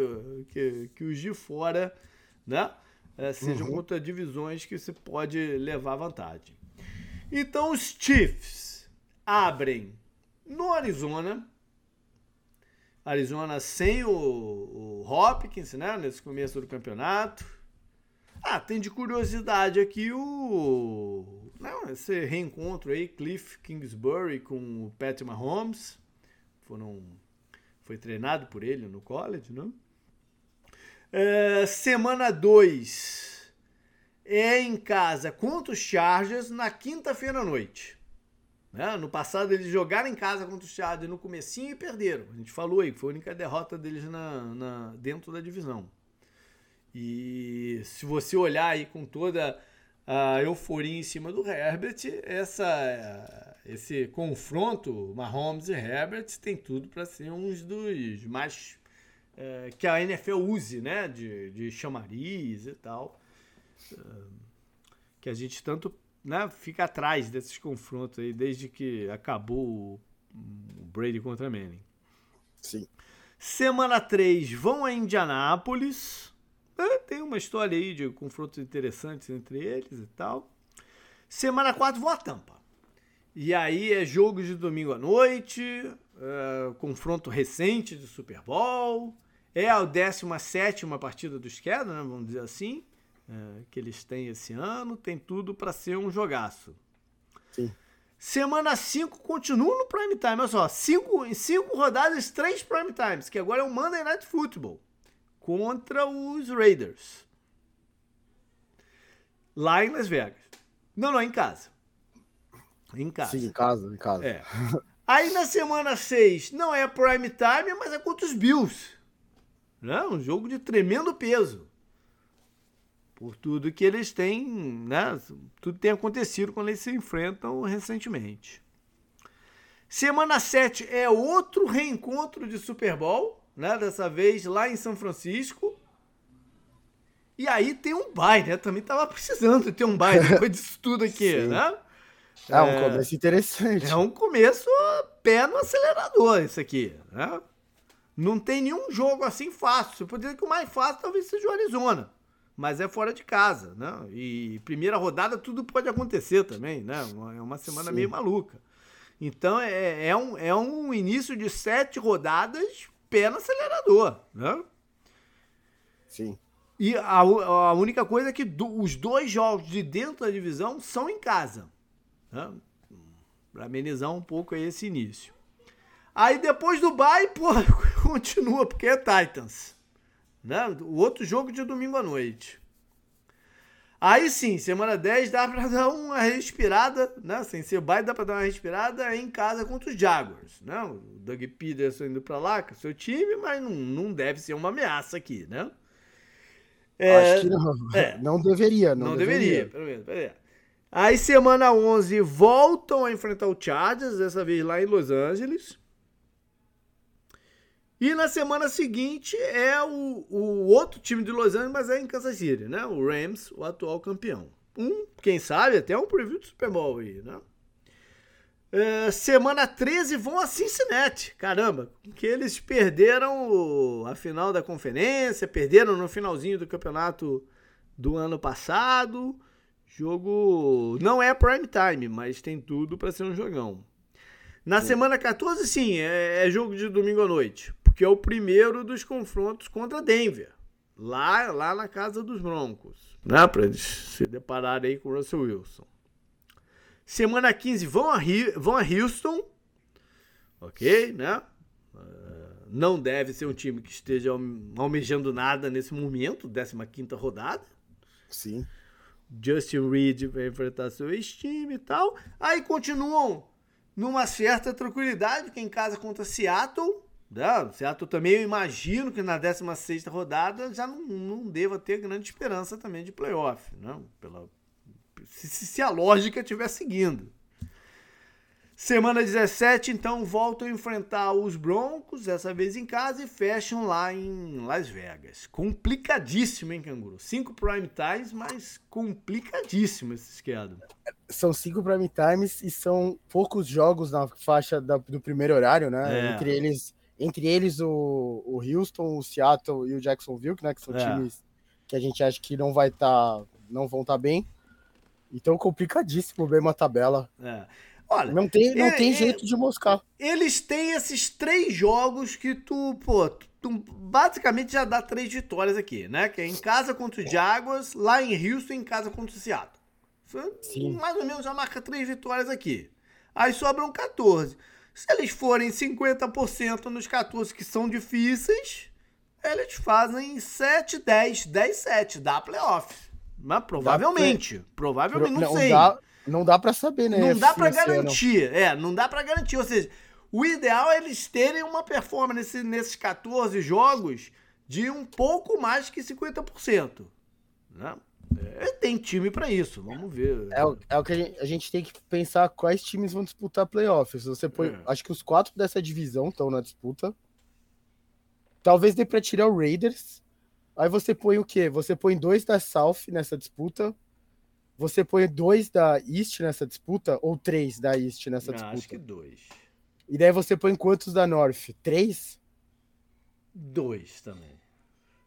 S1: que, que os de fora, né? É, sejam uhum. contra divisões que você pode levar vantagem. Então os Chiefs abrem no Arizona. Arizona sem o, o Hopkins, né? Nesse começo do campeonato. Ah, tem de curiosidade aqui o. Não, esse reencontro aí, Cliff Kingsbury com o Patrick Mahomes. Foram, foi treinado por ele no college, né? É, semana 2 é em casa contra os Chargers na quinta-feira à noite. Né? No passado eles jogaram em casa contra os Chargers no comecinho e perderam. A gente falou aí que foi a única derrota deles na, na dentro da divisão. E se você olhar aí com toda a euforia em cima do Herbert, essa, esse confronto Mahomes e Herbert tem tudo para ser um dos mais é, que a NFL use, né, de, de chamariz e tal, é, que a gente tanto né, fica atrás desses confrontos aí desde que acabou o Brady contra Manning.
S2: Sim.
S1: Semana 3 vão a Indianápolis é, tem uma história aí de confrontos interessantes entre eles e tal. Semana 4 vou a Tampa. E aí é jogo de domingo à noite, é, confronto recente de Super Bowl. É a 17 partida do Schedule, né, vamos dizer assim, é, que eles têm esse ano. Tem tudo para ser um jogaço.
S2: Sim.
S1: Semana 5 continua no prime time. Olha só, cinco, em 5 rodadas, 3 prime times, que agora é o Monday Night Football contra os Raiders. Lá em Las Vegas. Não, não, em casa. Em casa.
S2: Sim, em casa, em casa.
S1: É. Aí na semana 6 não é prime time, mas é contra os Bills. Né? Um jogo de tremendo peso. Por tudo que eles têm, né? Tudo tem acontecido quando eles se enfrentam recentemente. Semana 7 é outro reencontro de Super Bowl, né? Dessa vez lá em São Francisco. E aí tem um bye, né? Também tava precisando ter um bye depois disso tudo aqui, né?
S2: É um é, começo interessante.
S1: É um começo pé no acelerador, isso aqui, né? Não tem nenhum jogo assim fácil. Você pode dizer que o mais fácil talvez seja o Arizona mas é fora de casa, né? E primeira rodada tudo pode acontecer também, né? É uma semana Sim. meio maluca. Então é, é, um, é um início de sete rodadas pé no acelerador, né?
S2: Sim.
S1: E a, a única coisa é que do, os dois jogos de dentro da divisão são em casa, né? Para amenizar um pouco esse início. Aí depois do bye, pô, continua, porque é Titans. Né? O outro jogo de domingo à noite. Aí sim, semana 10 dá pra dar uma respirada, né? Sem ser baile, dá pra dar uma respirada em casa contra os Jaguars, né? O Doug Peterson indo pra lá com o seu time, mas não, não deve ser uma ameaça aqui, né?
S2: É, Acho que não. É, não deveria, não,
S1: não deveria. deveria. Pelo menos, é. Aí semana 11 voltam a enfrentar o Chargers, dessa vez lá em Los Angeles. E na semana seguinte é o, o outro time de Los Angeles, mas é em Kansas City, né? O Rams, o atual campeão. Um, quem sabe, até um preview do Super Bowl aí, né? É, semana 13 vão a Cincinnati. Caramba, que eles perderam a final da conferência, perderam no finalzinho do campeonato do ano passado. Jogo não é prime time, mas tem tudo para ser um jogão. Na semana 14, sim, é, é jogo de domingo à noite que é o primeiro dos confrontos contra Denver, lá, lá na casa dos Broncos, né? Para eles se depararem aí com o Russell Wilson. Semana 15 vão a, vão a Houston, ok, né? Uh, não deve ser um time que esteja almejando nada nesse momento, 15 rodada.
S2: Sim.
S1: Justin Reed vai enfrentar seu ex-time e tal. Aí continuam numa certa tranquilidade, que é em casa contra Seattle. Não, Seattle também eu imagino que na 16 rodada já não, não deva ter grande esperança também de playoff, não? Pela, se, se a lógica estiver seguindo. Semana 17, então, voltam a enfrentar os Broncos, dessa vez em casa, e fecham lá em Las Vegas. Complicadíssimo, hein, Canguru? Cinco prime times, mas complicadíssimo esse esquema.
S2: São cinco prime times e são poucos jogos na faixa da, do primeiro horário, né? É. Entre eles entre eles o, o Houston, o Seattle e o Jacksonville, né, que são é. times que a gente acha que não vai estar, tá, não vão estar tá bem. Então complicadíssimo ver uma tabela.
S1: É. Olha,
S2: não tem, não é, tem é, jeito de moscar.
S1: Eles têm esses três jogos que tu, pô, tu basicamente já dá três vitórias aqui, né? Que é em casa contra os Jaguars, lá em Houston, em casa contra o Seattle. Sim. Mais ou menos já marca três vitórias aqui. Aí sobram 14. Se eles forem 50% nos 14 que são difíceis, eles fazem 7, 10, 10, 7, dá playoff. Mas provavelmente. Provavelmente, não, não sei.
S2: Dá, não dá para saber, né?
S1: Não dá para garantir. É, não dá para garantir. Ou seja, o ideal é eles terem uma performance nesses 14 jogos de um pouco mais que 50%. Né? É, tem time para isso, vamos ver.
S2: É, é o que a gente, a gente, tem que pensar quais times vão disputar playoffs. Você põe, é. acho que os quatro dessa divisão estão na disputa. Talvez dê para tirar o Raiders. Aí você põe o quê? Você põe dois da South nessa disputa. Você põe dois da East nessa disputa ou três da East nessa Não, disputa?
S1: Acho que dois.
S2: E daí você põe quantos da North? Três?
S1: Dois também.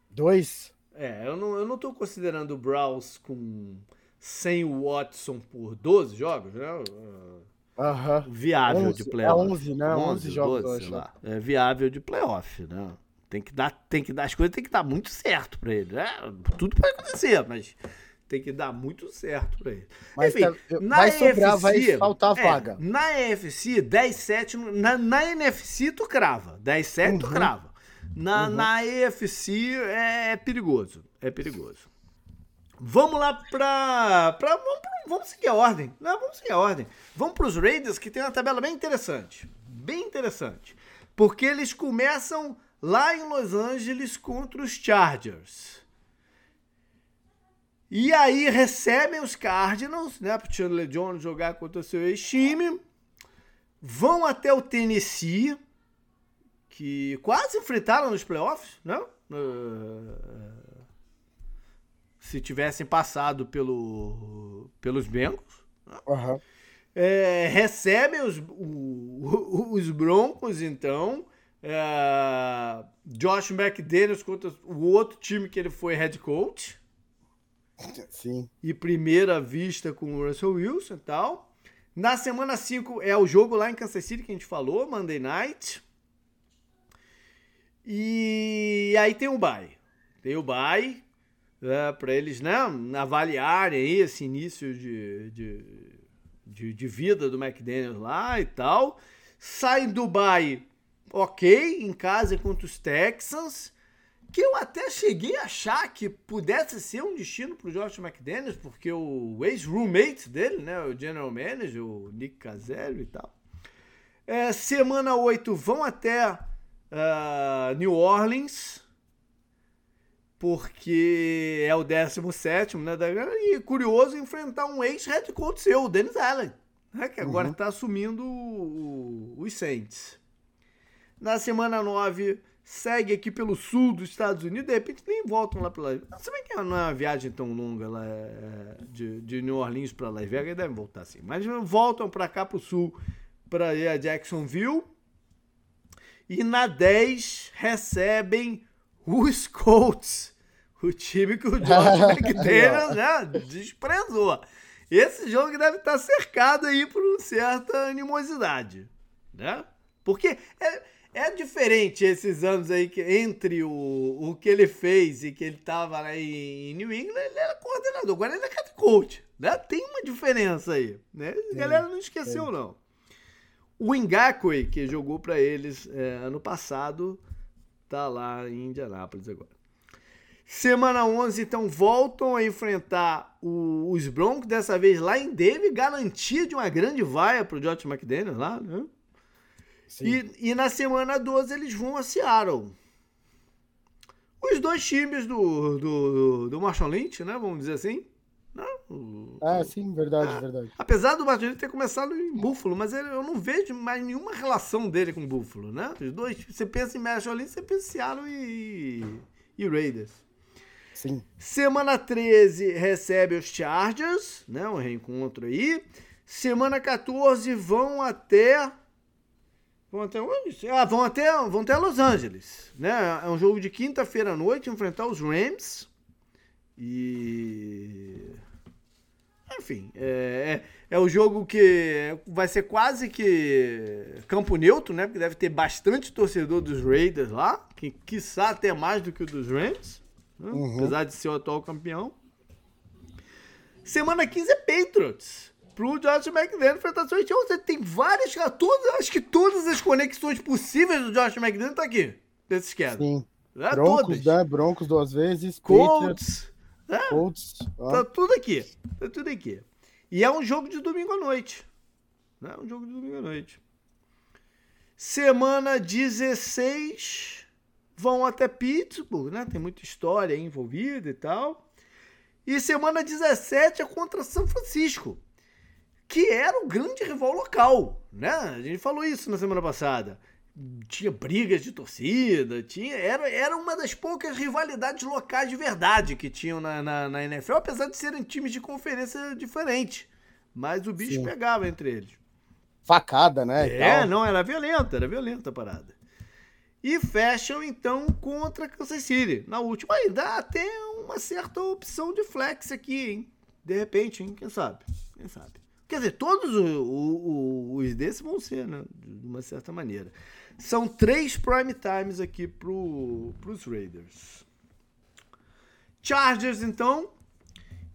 S2: Dois?
S1: É, eu não, eu não tô considerando o Browns com sem o Watson por 12 jogos, né? Uh, viável 11, de playoff.
S2: É 11, né? 11, 11 jogos, 12, lá.
S1: É viável de playoff, né? Tem que dar, tem que dar, as coisas tem que dar muito certo para ele, né? Tudo pode acontecer, mas tem que dar muito certo para ele.
S2: Mas Enfim, tá, na vai EFC, sobrar, vai faltar é, vaga.
S1: Na EFC, 10-7, na, na NFC tu crava, 10-7 uhum. tu crava. Na, uhum. na EFC é, é perigoso. É perigoso. Vamos lá pra. pra vamos, vamos seguir a ordem. Não, vamos seguir a ordem. Vamos para os Raiders, que tem uma tabela bem interessante. Bem interessante. Porque eles começam lá em Los Angeles contra os Chargers. E aí recebem os Cardinals, né, pro Chandler Jones jogar contra o seu ex-time. Vão até o Tennessee, que quase enfrentaram nos playoffs, né? Uh, se tivessem passado pelo, pelos Bengals.
S2: Uhum.
S1: É, recebem os, o, os Broncos, então. É, Josh McDaniels contra o outro time que ele foi head coach.
S2: Sim.
S1: E primeira vista com o Russell Wilson e tal. Na semana 5 é o jogo lá em Kansas City que a gente falou, Monday Night. E aí tem o bye. Tem o bye é, para eles né, avaliarem aí esse início de, de, de, de vida do McDaniels lá e tal. Saem do bye ok, em casa contra os Texans que eu até cheguei a achar que pudesse ser um destino para o Josh McDaniels, porque o ex-roommate dele, né, o general manager, o Nick Caselli e tal. É, semana 8 vão até uh, New Orleans, porque é o 17 né, da, e curioso enfrentar um ex-head coach seu, o Dennis Allen, né, que agora está uhum. assumindo o, o, os Saints. Na semana 9 segue aqui pelo sul dos Estados Unidos, de repente nem voltam lá para lá. Se bem que não é uma viagem tão longa lá de, de New Orleans para Las Vegas, devem voltar assim. Mas voltam para cá para o sul, para ir a Jacksonville. E na 10 recebem os Colts, o time que o George McDaniel né, desprezou. Esse jogo deve estar cercado aí por uma certa animosidade, né? Porque é, é diferente esses anos aí que entre o, o que ele fez e que ele tava lá em New England, ele era coordenador, agora ele é head coach, né? Tem uma diferença aí, né? A galera não esqueceu, não. O Ngakwe, que jogou para eles é, ano passado, tá lá em Indianápolis agora. Semana 11, então, voltam a enfrentar o, os Broncos, dessa vez lá em Denver, garantia de uma grande vaia pro Josh McDaniels lá, né? E, e na semana 12 eles vão a Seattle. Os dois times do, do, do Marshall Lynch, né? Vamos dizer assim.
S2: Ah, sim, verdade, verdade.
S1: Apesar do Lynch ter começado em Buffalo, mas ele, eu não vejo mais nenhuma relação dele com Buffalo, né? Os dois, você pensa em Marshall Lynch, você pensa em Seattle e, e Raiders.
S2: Sim.
S1: Semana 13 recebe os Chargers, né? Um reencontro aí. Semana 14 vão até Vão até onde? Ah, vão até, vão até Los Angeles. Né? É um jogo de quinta-feira à noite, enfrentar os Rams. E. Enfim, é, é, é o jogo que vai ser quase que campo neutro, né? Porque deve ter bastante torcedor dos Raiders lá, que quiçá até mais do que o dos Rams, né? uhum. apesar de ser o atual campeão. Semana 15 é Patriots pro Josh McDaniel enfrentar seu Então você tem várias, todas, acho que todas as conexões possíveis do Josh McDaniel tá aqui, nesse esquema.
S2: Sim. É, Broncos, todas. né? Broncos duas vezes.
S1: Colts.
S2: É, Colts.
S1: Tá tudo aqui. Tá tudo aqui. E é um jogo de domingo à noite. É um jogo de domingo à noite. Semana 16 vão até Pittsburgh, né? Tem muita história envolvida e tal. E semana 17 é contra São Francisco que era o grande rival local, né? A gente falou isso na semana passada. Tinha brigas de torcida, tinha era, era uma das poucas rivalidades locais de verdade que tinham na, na, na NFL, apesar de serem times de conferência diferentes. Mas o bicho Sim. pegava entre eles.
S2: Facada, né?
S1: É, não, era violenta, era violenta a parada. E fecham então contra Kansas City. Na última, aí dá até uma certa opção de flex aqui, hein? De repente, hein? Quem sabe? Quem sabe? Quer dizer, todos os, desses vão ser, né? De uma certa maneira. São três prime times aqui para os Raiders. Chargers, então,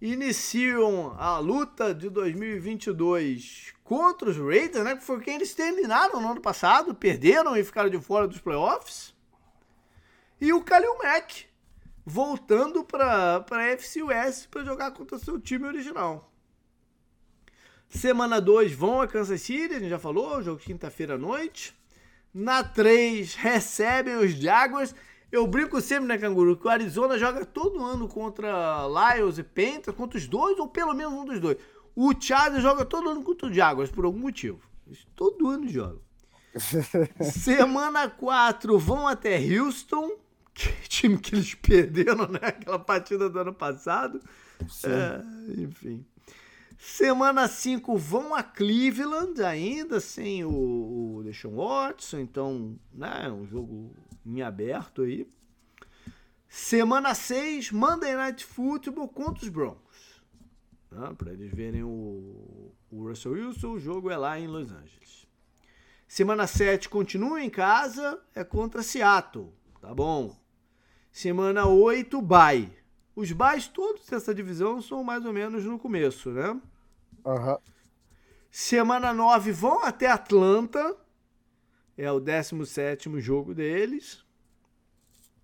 S1: iniciam a luta de 2022 contra os Raiders, né? Que foi quem eles terminaram no ano passado, perderam e ficaram de fora dos playoffs. E o Kalil Mack voltando para a FC West para jogar contra seu time original. Semana 2 vão a Kansas City, a gente já falou, jogo quinta-feira à noite. Na 3 recebem os Jaguars. Eu brinco sempre, né, Canguru, que o Arizona joga todo ano contra Lions e Panthers, contra os dois, ou pelo menos um dos dois. O Chargers joga todo ano contra o Jaguars, por algum motivo. Eles todo ano jogam. Semana 4 vão até Houston, que é time que eles perderam, né? Aquela partida do ano passado. É, enfim. Semana 5 vão a Cleveland ainda, sem o, o Deshaun Watson, então, né, um jogo em aberto aí. Semana 6, Monday Night Football contra os Broncos. Né, Para eles verem o, o Russell Wilson, o jogo é lá em Los Angeles. Semana 7, continua em casa, é contra Seattle. Tá bom. Semana 8, bye. Os byes todos dessa divisão são mais ou menos no começo, né?
S2: Uhum.
S1: Semana 9 vão até Atlanta. É o 17 jogo deles.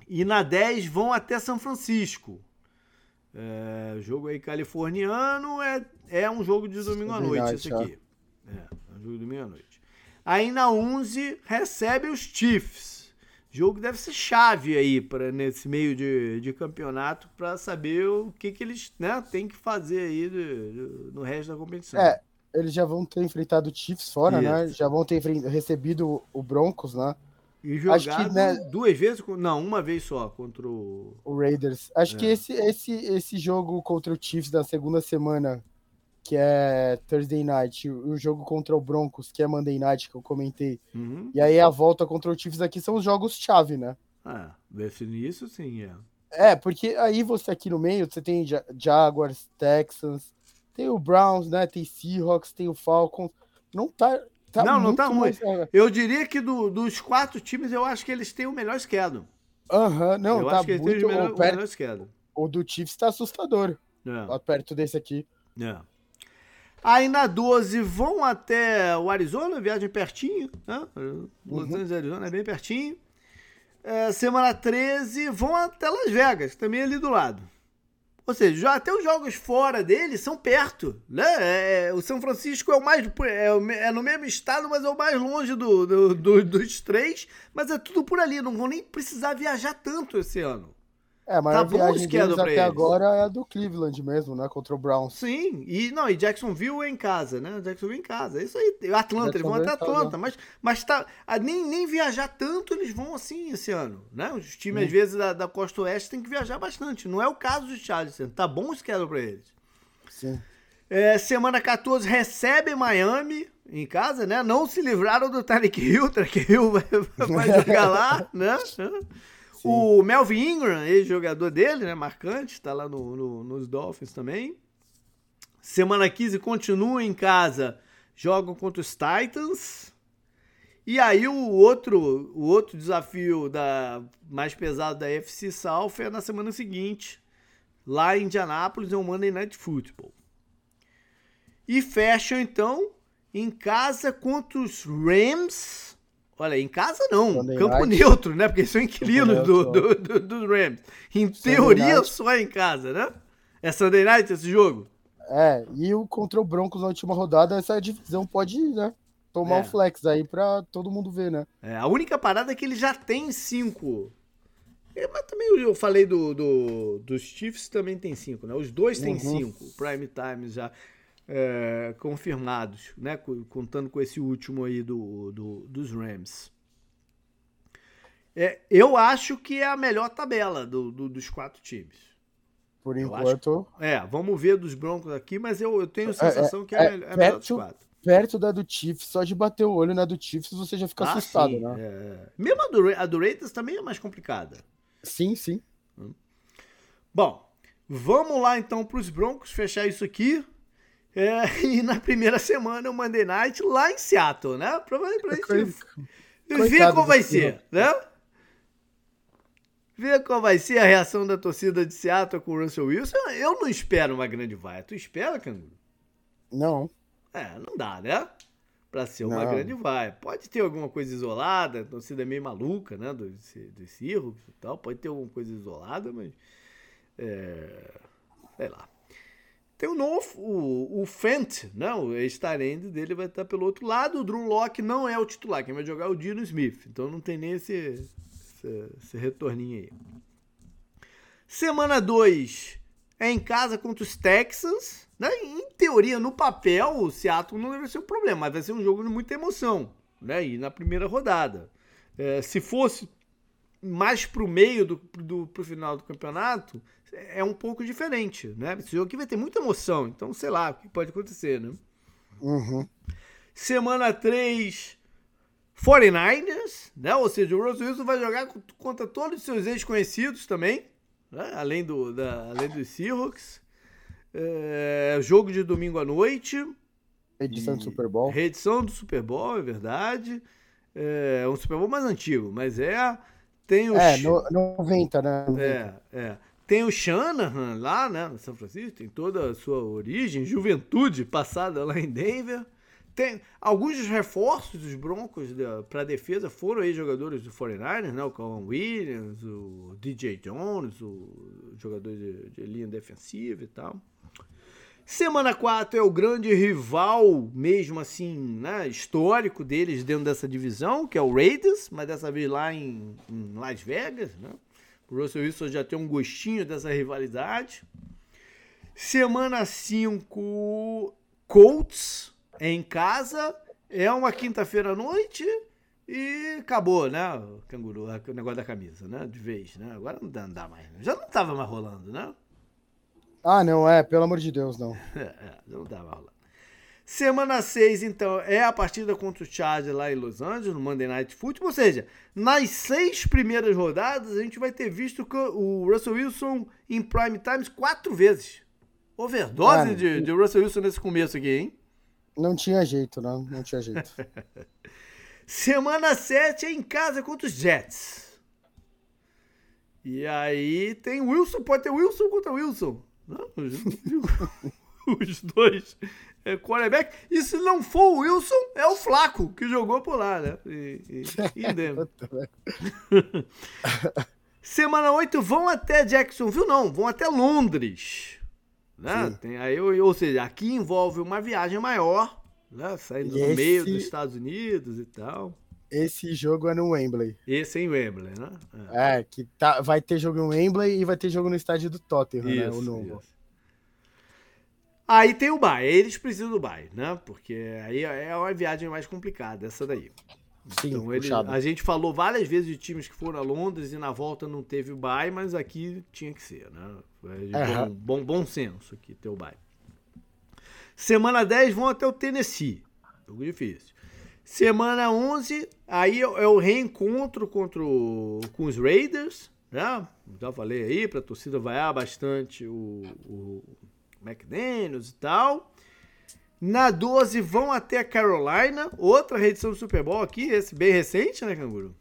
S1: E na 10 vão até São Francisco. É, jogo aí californiano é, é um jogo de domingo à noite, esse aqui. É, é um jogo de domingo à noite. Aí na 11 recebe os Chiefs. Jogo deve ser chave aí para nesse meio de, de campeonato para saber o que, que eles né, têm que fazer aí do, do, no resto da competição.
S2: É, eles já vão ter enfrentado o Chiefs fora, Isso. né? Já vão ter recebido o Broncos, né?
S1: E jogado que, né, duas vezes, não, uma vez só contra o,
S2: o Raiders. Acho é. que esse, esse, esse jogo contra o Chiefs da segunda semana que é Thursday Night, o jogo contra o Broncos, que é Monday Night, que eu comentei.
S1: Uhum.
S2: E aí a volta contra o Chiefs aqui são os jogos-chave, né?
S1: Ah, definir isso sim, é.
S2: É, porque aí você aqui no meio, você tem Jaguars, Texans, tem o Browns, né? Tem Seahawks, tem o Falcons. Não tá. tá
S1: não, não tá ruim. Mais... Eu diria que do, dos quatro times, eu acho que eles têm o melhor schedule.
S2: Aham, uhum, não,
S1: eu
S2: tá
S1: acho que
S2: muito...
S1: eles têm o melhor, o melhor schedule.
S2: O do Chiefs tá assustador.
S1: É.
S2: Perto desse aqui.
S1: É. Aí na 12 vão até o Arizona, viagem pertinho, né? Los Angeles, Arizona é bem pertinho. É, semana 13 vão até Las Vegas, também ali do lado. Ou seja, já até os jogos fora dele são perto, né? É, o São Francisco é o mais é, é, no mesmo estado, mas é o mais longe do, do, do, dos três. Mas é tudo por ali, não vão nem precisar viajar tanto esse ano.
S2: É, mas tá a viagem deles até eles. agora é a do Cleveland mesmo, né? Contra o Browns.
S1: Sim, e não, e Jacksonville em casa, né? Jacksonville em casa. É isso aí. Atlanta, eles vão até Atlanta, mas, mas tá, nem, nem viajar tanto eles vão assim esse ano, né? Os times, Sim. às vezes, da, da Costa Oeste têm que viajar bastante. Não é o caso do Charles. Tá bom o schedule pra eles.
S2: Sim.
S1: É, semana 14 recebe Miami em casa, né? Não se livraram do Tarek Hill. Tarek Hill vai, vai jogar lá, né? O Melvin Ingram, ex-jogador dele, né? Marcante, tá lá no, no, nos Dolphins também. Semana 15 continua em casa, jogam contra os Titans. E aí o outro, o outro desafio da mais pesado da FC South é na semana seguinte, lá em Indianápolis, é o Monday Night Football. E fecham então em casa contra os Rams Olha, em casa não, Sunday campo night. neutro, né? Porque são inquilinos do, do, do, do, Rams. Em Sunday teoria, night. só em casa, né? É Sunday Night esse jogo?
S2: É, e o contra o Broncos na última rodada, essa divisão pode, né? Tomar o é. um flex aí pra todo mundo ver, né?
S1: É, a única parada é que ele já tem cinco. É, mas também eu falei do, do, dos Chiefs também tem cinco, né? Os dois têm uhum. cinco. Prime Time já é, confirmados, né? Contando com esse último aí do, do dos Rams. É, eu acho que é a melhor tabela do, do dos quatro times.
S2: Por enquanto.
S1: Acho, é, vamos ver dos Broncos aqui, mas eu, eu tenho a é, sensação é, que é, é, a melhor perto, dos quatro.
S2: Perto da do Chiefs, só de bater o olho na do Chiefs você já fica ah, assustado,
S1: sim,
S2: né?
S1: É. Mesmo a do, a do Raiders também é mais complicada.
S2: Sim, sim.
S1: Hum. Bom, vamos lá então para os Broncos fechar isso aqui. É, e na primeira semana o Monday Night lá em Seattle, né? Pra, pra gente ver como vai ser, né? Ver qual vai ser a reação da torcida de Seattle com o Russell Wilson. Eu não espero uma grande vai. Tu espera, Canguru?
S2: Não.
S1: É, não dá, né? Pra ser uma não. grande vai. Pode ter alguma coisa isolada, a torcida é meio maluca, né? Dos, dos e tal. Pode ter alguma coisa isolada, mas. É, sei lá. Tem o novo, o, o Fent, né? o ex-tarende dele vai estar pelo outro lado. O Drew Locke não é o titular, quem vai jogar é o Dino Smith. Então não tem nem esse, esse, esse retorninho aí. Semana 2 é em casa contra os Texans. Né? Em teoria, no papel, o Seattle não deve ser um problema, mas vai ser um jogo de muita emoção. Né? E na primeira rodada. É, se fosse mais pro meio do, do pro final do campeonato, é um pouco diferente, né? Esse jogo aqui vai ter muita emoção, então sei lá o que pode acontecer, né?
S2: Uhum.
S1: Semana 3, 49ers, né? Ou seja, o Russell Wilson vai jogar contra todos os seus ex-conhecidos também, né? além, do, da, além dos Seahawks. É, jogo de domingo à noite.
S2: Edição do Super Bowl.
S1: Reedição do Super Bowl, é verdade. É um Super Bowl mais antigo, mas é. Tem o.
S2: É, no, 90, né?
S1: 90. É, é. Tem o Shanahan lá, né, no São Francisco, tem toda a sua origem, juventude passada lá em Denver. Tem alguns dos reforços dos Broncos para a defesa foram aí jogadores do 49ers, né? O Calvin Williams, o DJ Jones, o jogador de, de linha defensiva e tal. Semana 4 é o grande rival, mesmo assim, né, histórico deles dentro dessa divisão, que é o Raiders, mas dessa vez lá em, em Las Vegas. Né? O Russell Wilson já tem um gostinho dessa rivalidade. Semana 5, Colts em casa. É uma quinta-feira à noite e acabou, né? O canguru, o negócio da camisa, né? De vez, né? Agora não dá, não dá mais. Já não tava mais rolando, né?
S2: Ah, não, é, pelo amor de Deus, não.
S1: É, é, não tava rolando. Semana 6, então, é a partida contra o Chargers lá em Los Angeles, no Monday Night Football. Ou seja, nas seis primeiras rodadas, a gente vai ter visto o Russell Wilson em prime times quatro vezes. Overdose Mano, de, de Russell Wilson nesse começo aqui, hein?
S2: Não tinha jeito, não. Não tinha jeito.
S1: Semana 7 é em casa contra os Jets. E aí tem Wilson, pode ter Wilson contra Wilson. Não, os dois é quarterback. E se não for o Wilson, é o Flaco que jogou por lá, né? E, e, e Semana 8 vão até Jacksonville, não, vão até Londres. Né? Tem aí, ou seja, aqui envolve uma viagem maior, né? saindo esse... do meio dos Estados Unidos e tal.
S2: Esse jogo é no Wembley.
S1: Esse é em Wembley, né?
S2: É, é que tá, vai ter jogo no Wembley e vai ter jogo no estádio do Tottenham, isso, né? O novo. Isso.
S1: Aí tem o Bay, eles precisam do Bay, né? Porque aí é uma viagem mais complicada, essa daí. Sim, então, ele, a gente falou várias vezes de times que foram a Londres e na volta não teve o bye, mas aqui tinha que ser, né? É bom, bom, senso aqui ter o bye. Semana 10 vão até o Tennessee. Jogo difícil. Semana 11, aí é o reencontro contra o, com os Raiders, né? Já falei aí, para a torcida vaiar bastante o, o McDaniels e tal. Na 12 vão até a Carolina, outra reedição do Super Bowl aqui, esse bem recente, né, Canguru?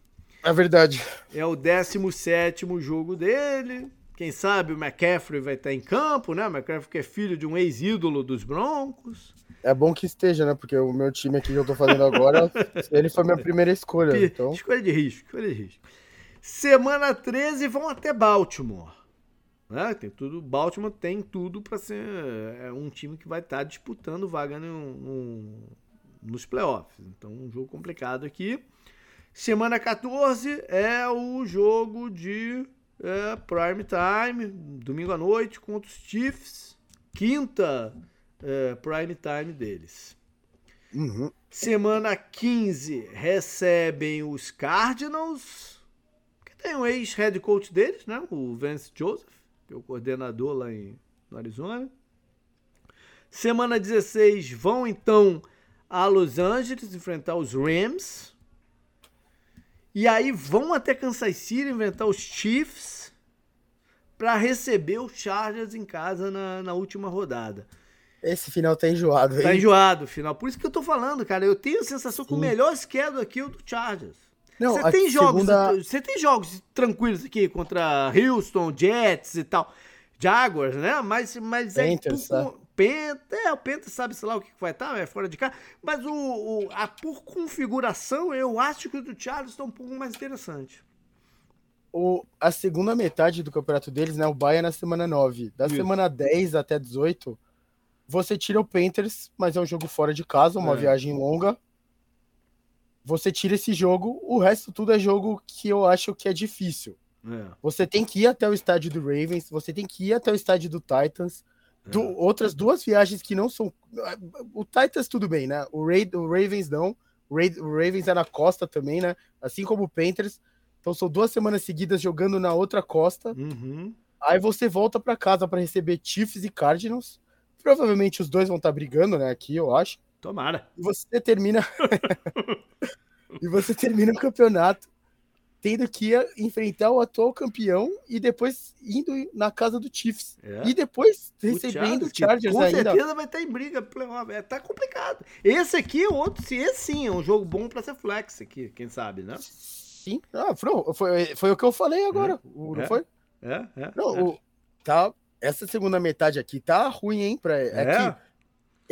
S2: É verdade.
S1: É o 17 jogo dele. Quem sabe o McCaffrey vai estar em campo, né? O McCaffrey que é filho de um ex-ídolo dos Broncos.
S2: É bom que esteja, né? Porque o meu time aqui que eu tô fazendo agora, ele foi minha primeira escolha. Então...
S1: Escolha de risco, escolha de risco. Semana 13 vão até Baltimore. Né? Tem tudo, Baltimore tem tudo para ser é, um time que vai estar tá disputando vaga no, no, nos playoffs. Então, um jogo complicado aqui. Semana 14 é o jogo de é, prime time, domingo à noite, contra os Chiefs. Quinta é, prime time deles.
S2: Uhum.
S1: Semana 15 recebem os Cardinals, que tem o ex-head coach deles, né? o Vance Joseph que é o coordenador lá em, no Arizona. Semana 16 vão então a Los Angeles enfrentar os Rams. E aí vão até Kansas City enfrentar os Chiefs para receber os Chargers em casa na, na última rodada.
S2: Esse final tá enjoado.
S1: Tá enjoado o final. Por isso que eu tô falando, cara. Eu tenho a sensação Sim. que o melhor schedule aqui é o do Chargers. Não, você tem jogos, segunda... você tem jogos tranquilos aqui contra Houston, Jets e tal, Jaguars, né? Mas, mas
S2: Panthers,
S1: é por, Penta, é, o Penta sabe sei lá o que vai estar, é fora de casa. Mas o, o, a por configuração, eu acho que o do Charles está um pouco mais interessante.
S2: O, a segunda metade do campeonato deles, né? O Bahia é na semana 9. Da Isso. semana 10 até 18, você tira o Panthers, mas é um jogo fora de casa, uma é. viagem longa. Você tira esse jogo, o resto tudo é jogo que eu acho que é difícil. É. Você tem que ir até o estádio do Ravens, você tem que ir até o estádio do Titans. É. outras duas viagens que não são. O Titans, tudo bem, né? O, Ra o Ravens não. O, Ra o Ravens é na costa também, né? Assim como o Panthers. Então são duas semanas seguidas jogando na outra costa.
S1: Uhum.
S2: Aí você volta para casa para receber Chiefs e Cardinals. Provavelmente os dois vão estar tá brigando, né? Aqui, eu acho.
S1: Tomara.
S2: E você termina. e você termina o campeonato tendo que enfrentar o atual campeão e depois indo na casa do Chiefs. É. E depois recebendo o Chargers, Chargers
S1: com
S2: ainda.
S1: Com certeza vai estar em briga. É, tá complicado. Esse aqui é outro, esse sim é um jogo bom para ser flex aqui, quem sabe, né?
S2: Sim. Ah, foi, foi, foi o que eu falei agora, é. não
S1: é.
S2: foi?
S1: É, é.
S2: Não, é. O, tá, essa segunda metade aqui tá ruim, hein? Pra, é, é.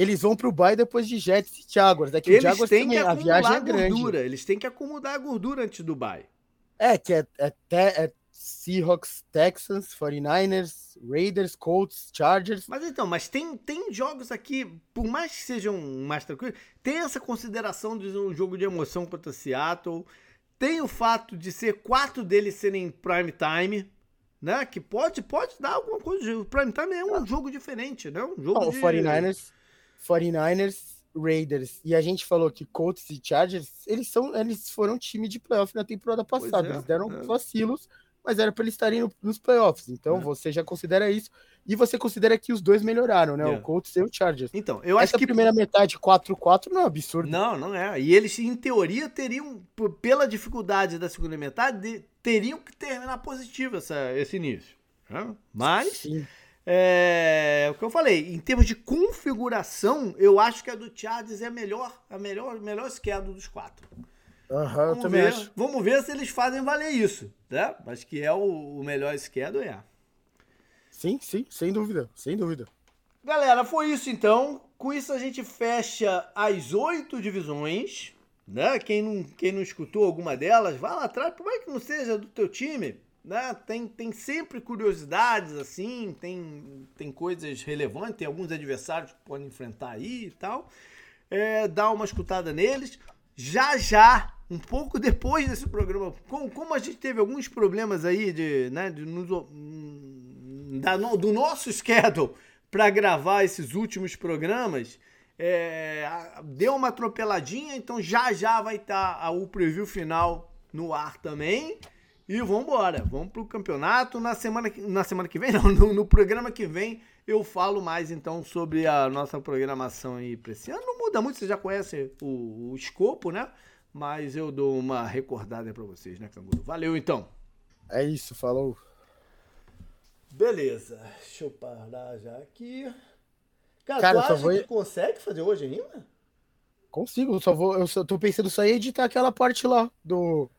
S2: Eles vão pro bye depois de Jets e Jaguars. É que
S1: eles Jaguars têm também, que a viagem é grande. Eles têm que acomodar a gordura antes do bye.
S2: É, que é, é, é Seahawks, Texans, 49ers, Raiders, Colts, Chargers.
S1: Mas então, mas tem, tem jogos aqui, por mais que sejam mais tranquilos, tem essa consideração de um jogo de emoção contra Seattle. Tem o fato de ser quatro deles serem prime time, né? Que pode, pode dar alguma coisa. O prime time é um ah. jogo diferente, né? Um jogo
S2: oh,
S1: de...
S2: O 49ers, 49ers Raiders e a gente falou que Colts e Chargers, eles são, eles foram time de playoff na temporada passada. É, eles deram é. vacilos, mas era para eles estarem no, nos playoffs. Então é. você já considera isso e você considera que os dois melhoraram, né? O é. Colts e o Chargers.
S1: Então, eu acho
S2: Essa
S1: que
S2: primeira metade 4-4 não é absurdo.
S1: Não, não é. E eles em teoria teriam pela dificuldade da segunda metade, teriam que terminar positivo essa, esse início. Né? Mas Sim. É, o que eu falei, em termos de configuração, eu acho que a do Chargers é a melhor, a melhor, melhor schedule dos quatro.
S2: Uhum, vamos,
S1: ver,
S2: acho.
S1: vamos ver se eles fazem valer isso, né? Mas que é o, o melhor schedule, é.
S2: Sim, sim, sem dúvida, sem dúvida.
S1: Galera, foi isso então. Com isso a gente fecha as oito divisões, né? Quem não, quem não escutou alguma delas, vá lá atrás, por mais que não seja do teu time, né? Tem, tem sempre curiosidades assim, tem, tem coisas relevantes, tem alguns adversários que podem enfrentar aí e tal. É, dá uma escutada neles. Já já, um pouco depois desse programa, como, como a gente teve alguns problemas aí de, né, de nos, da, do nosso schedule para gravar esses últimos programas, é, deu uma atropeladinha, então já já vai estar tá o preview final no ar também. E vamos embora, vamos pro campeonato. Na semana, na semana que vem, não, no, no, programa que vem, eu falo mais então sobre a nossa programação aí para esse ano. Não muda muito, você já conhece o, o escopo, né? Mas eu dou uma recordada para vocês, né, Canguru? Valeu então.
S2: É isso, falou.
S1: Beleza, deixa eu parar já aqui. Cara, Cara tu vou... que consegue fazer hoje ainda?
S2: Consigo, só vou. Eu só tô pensando só em editar aquela parte lá do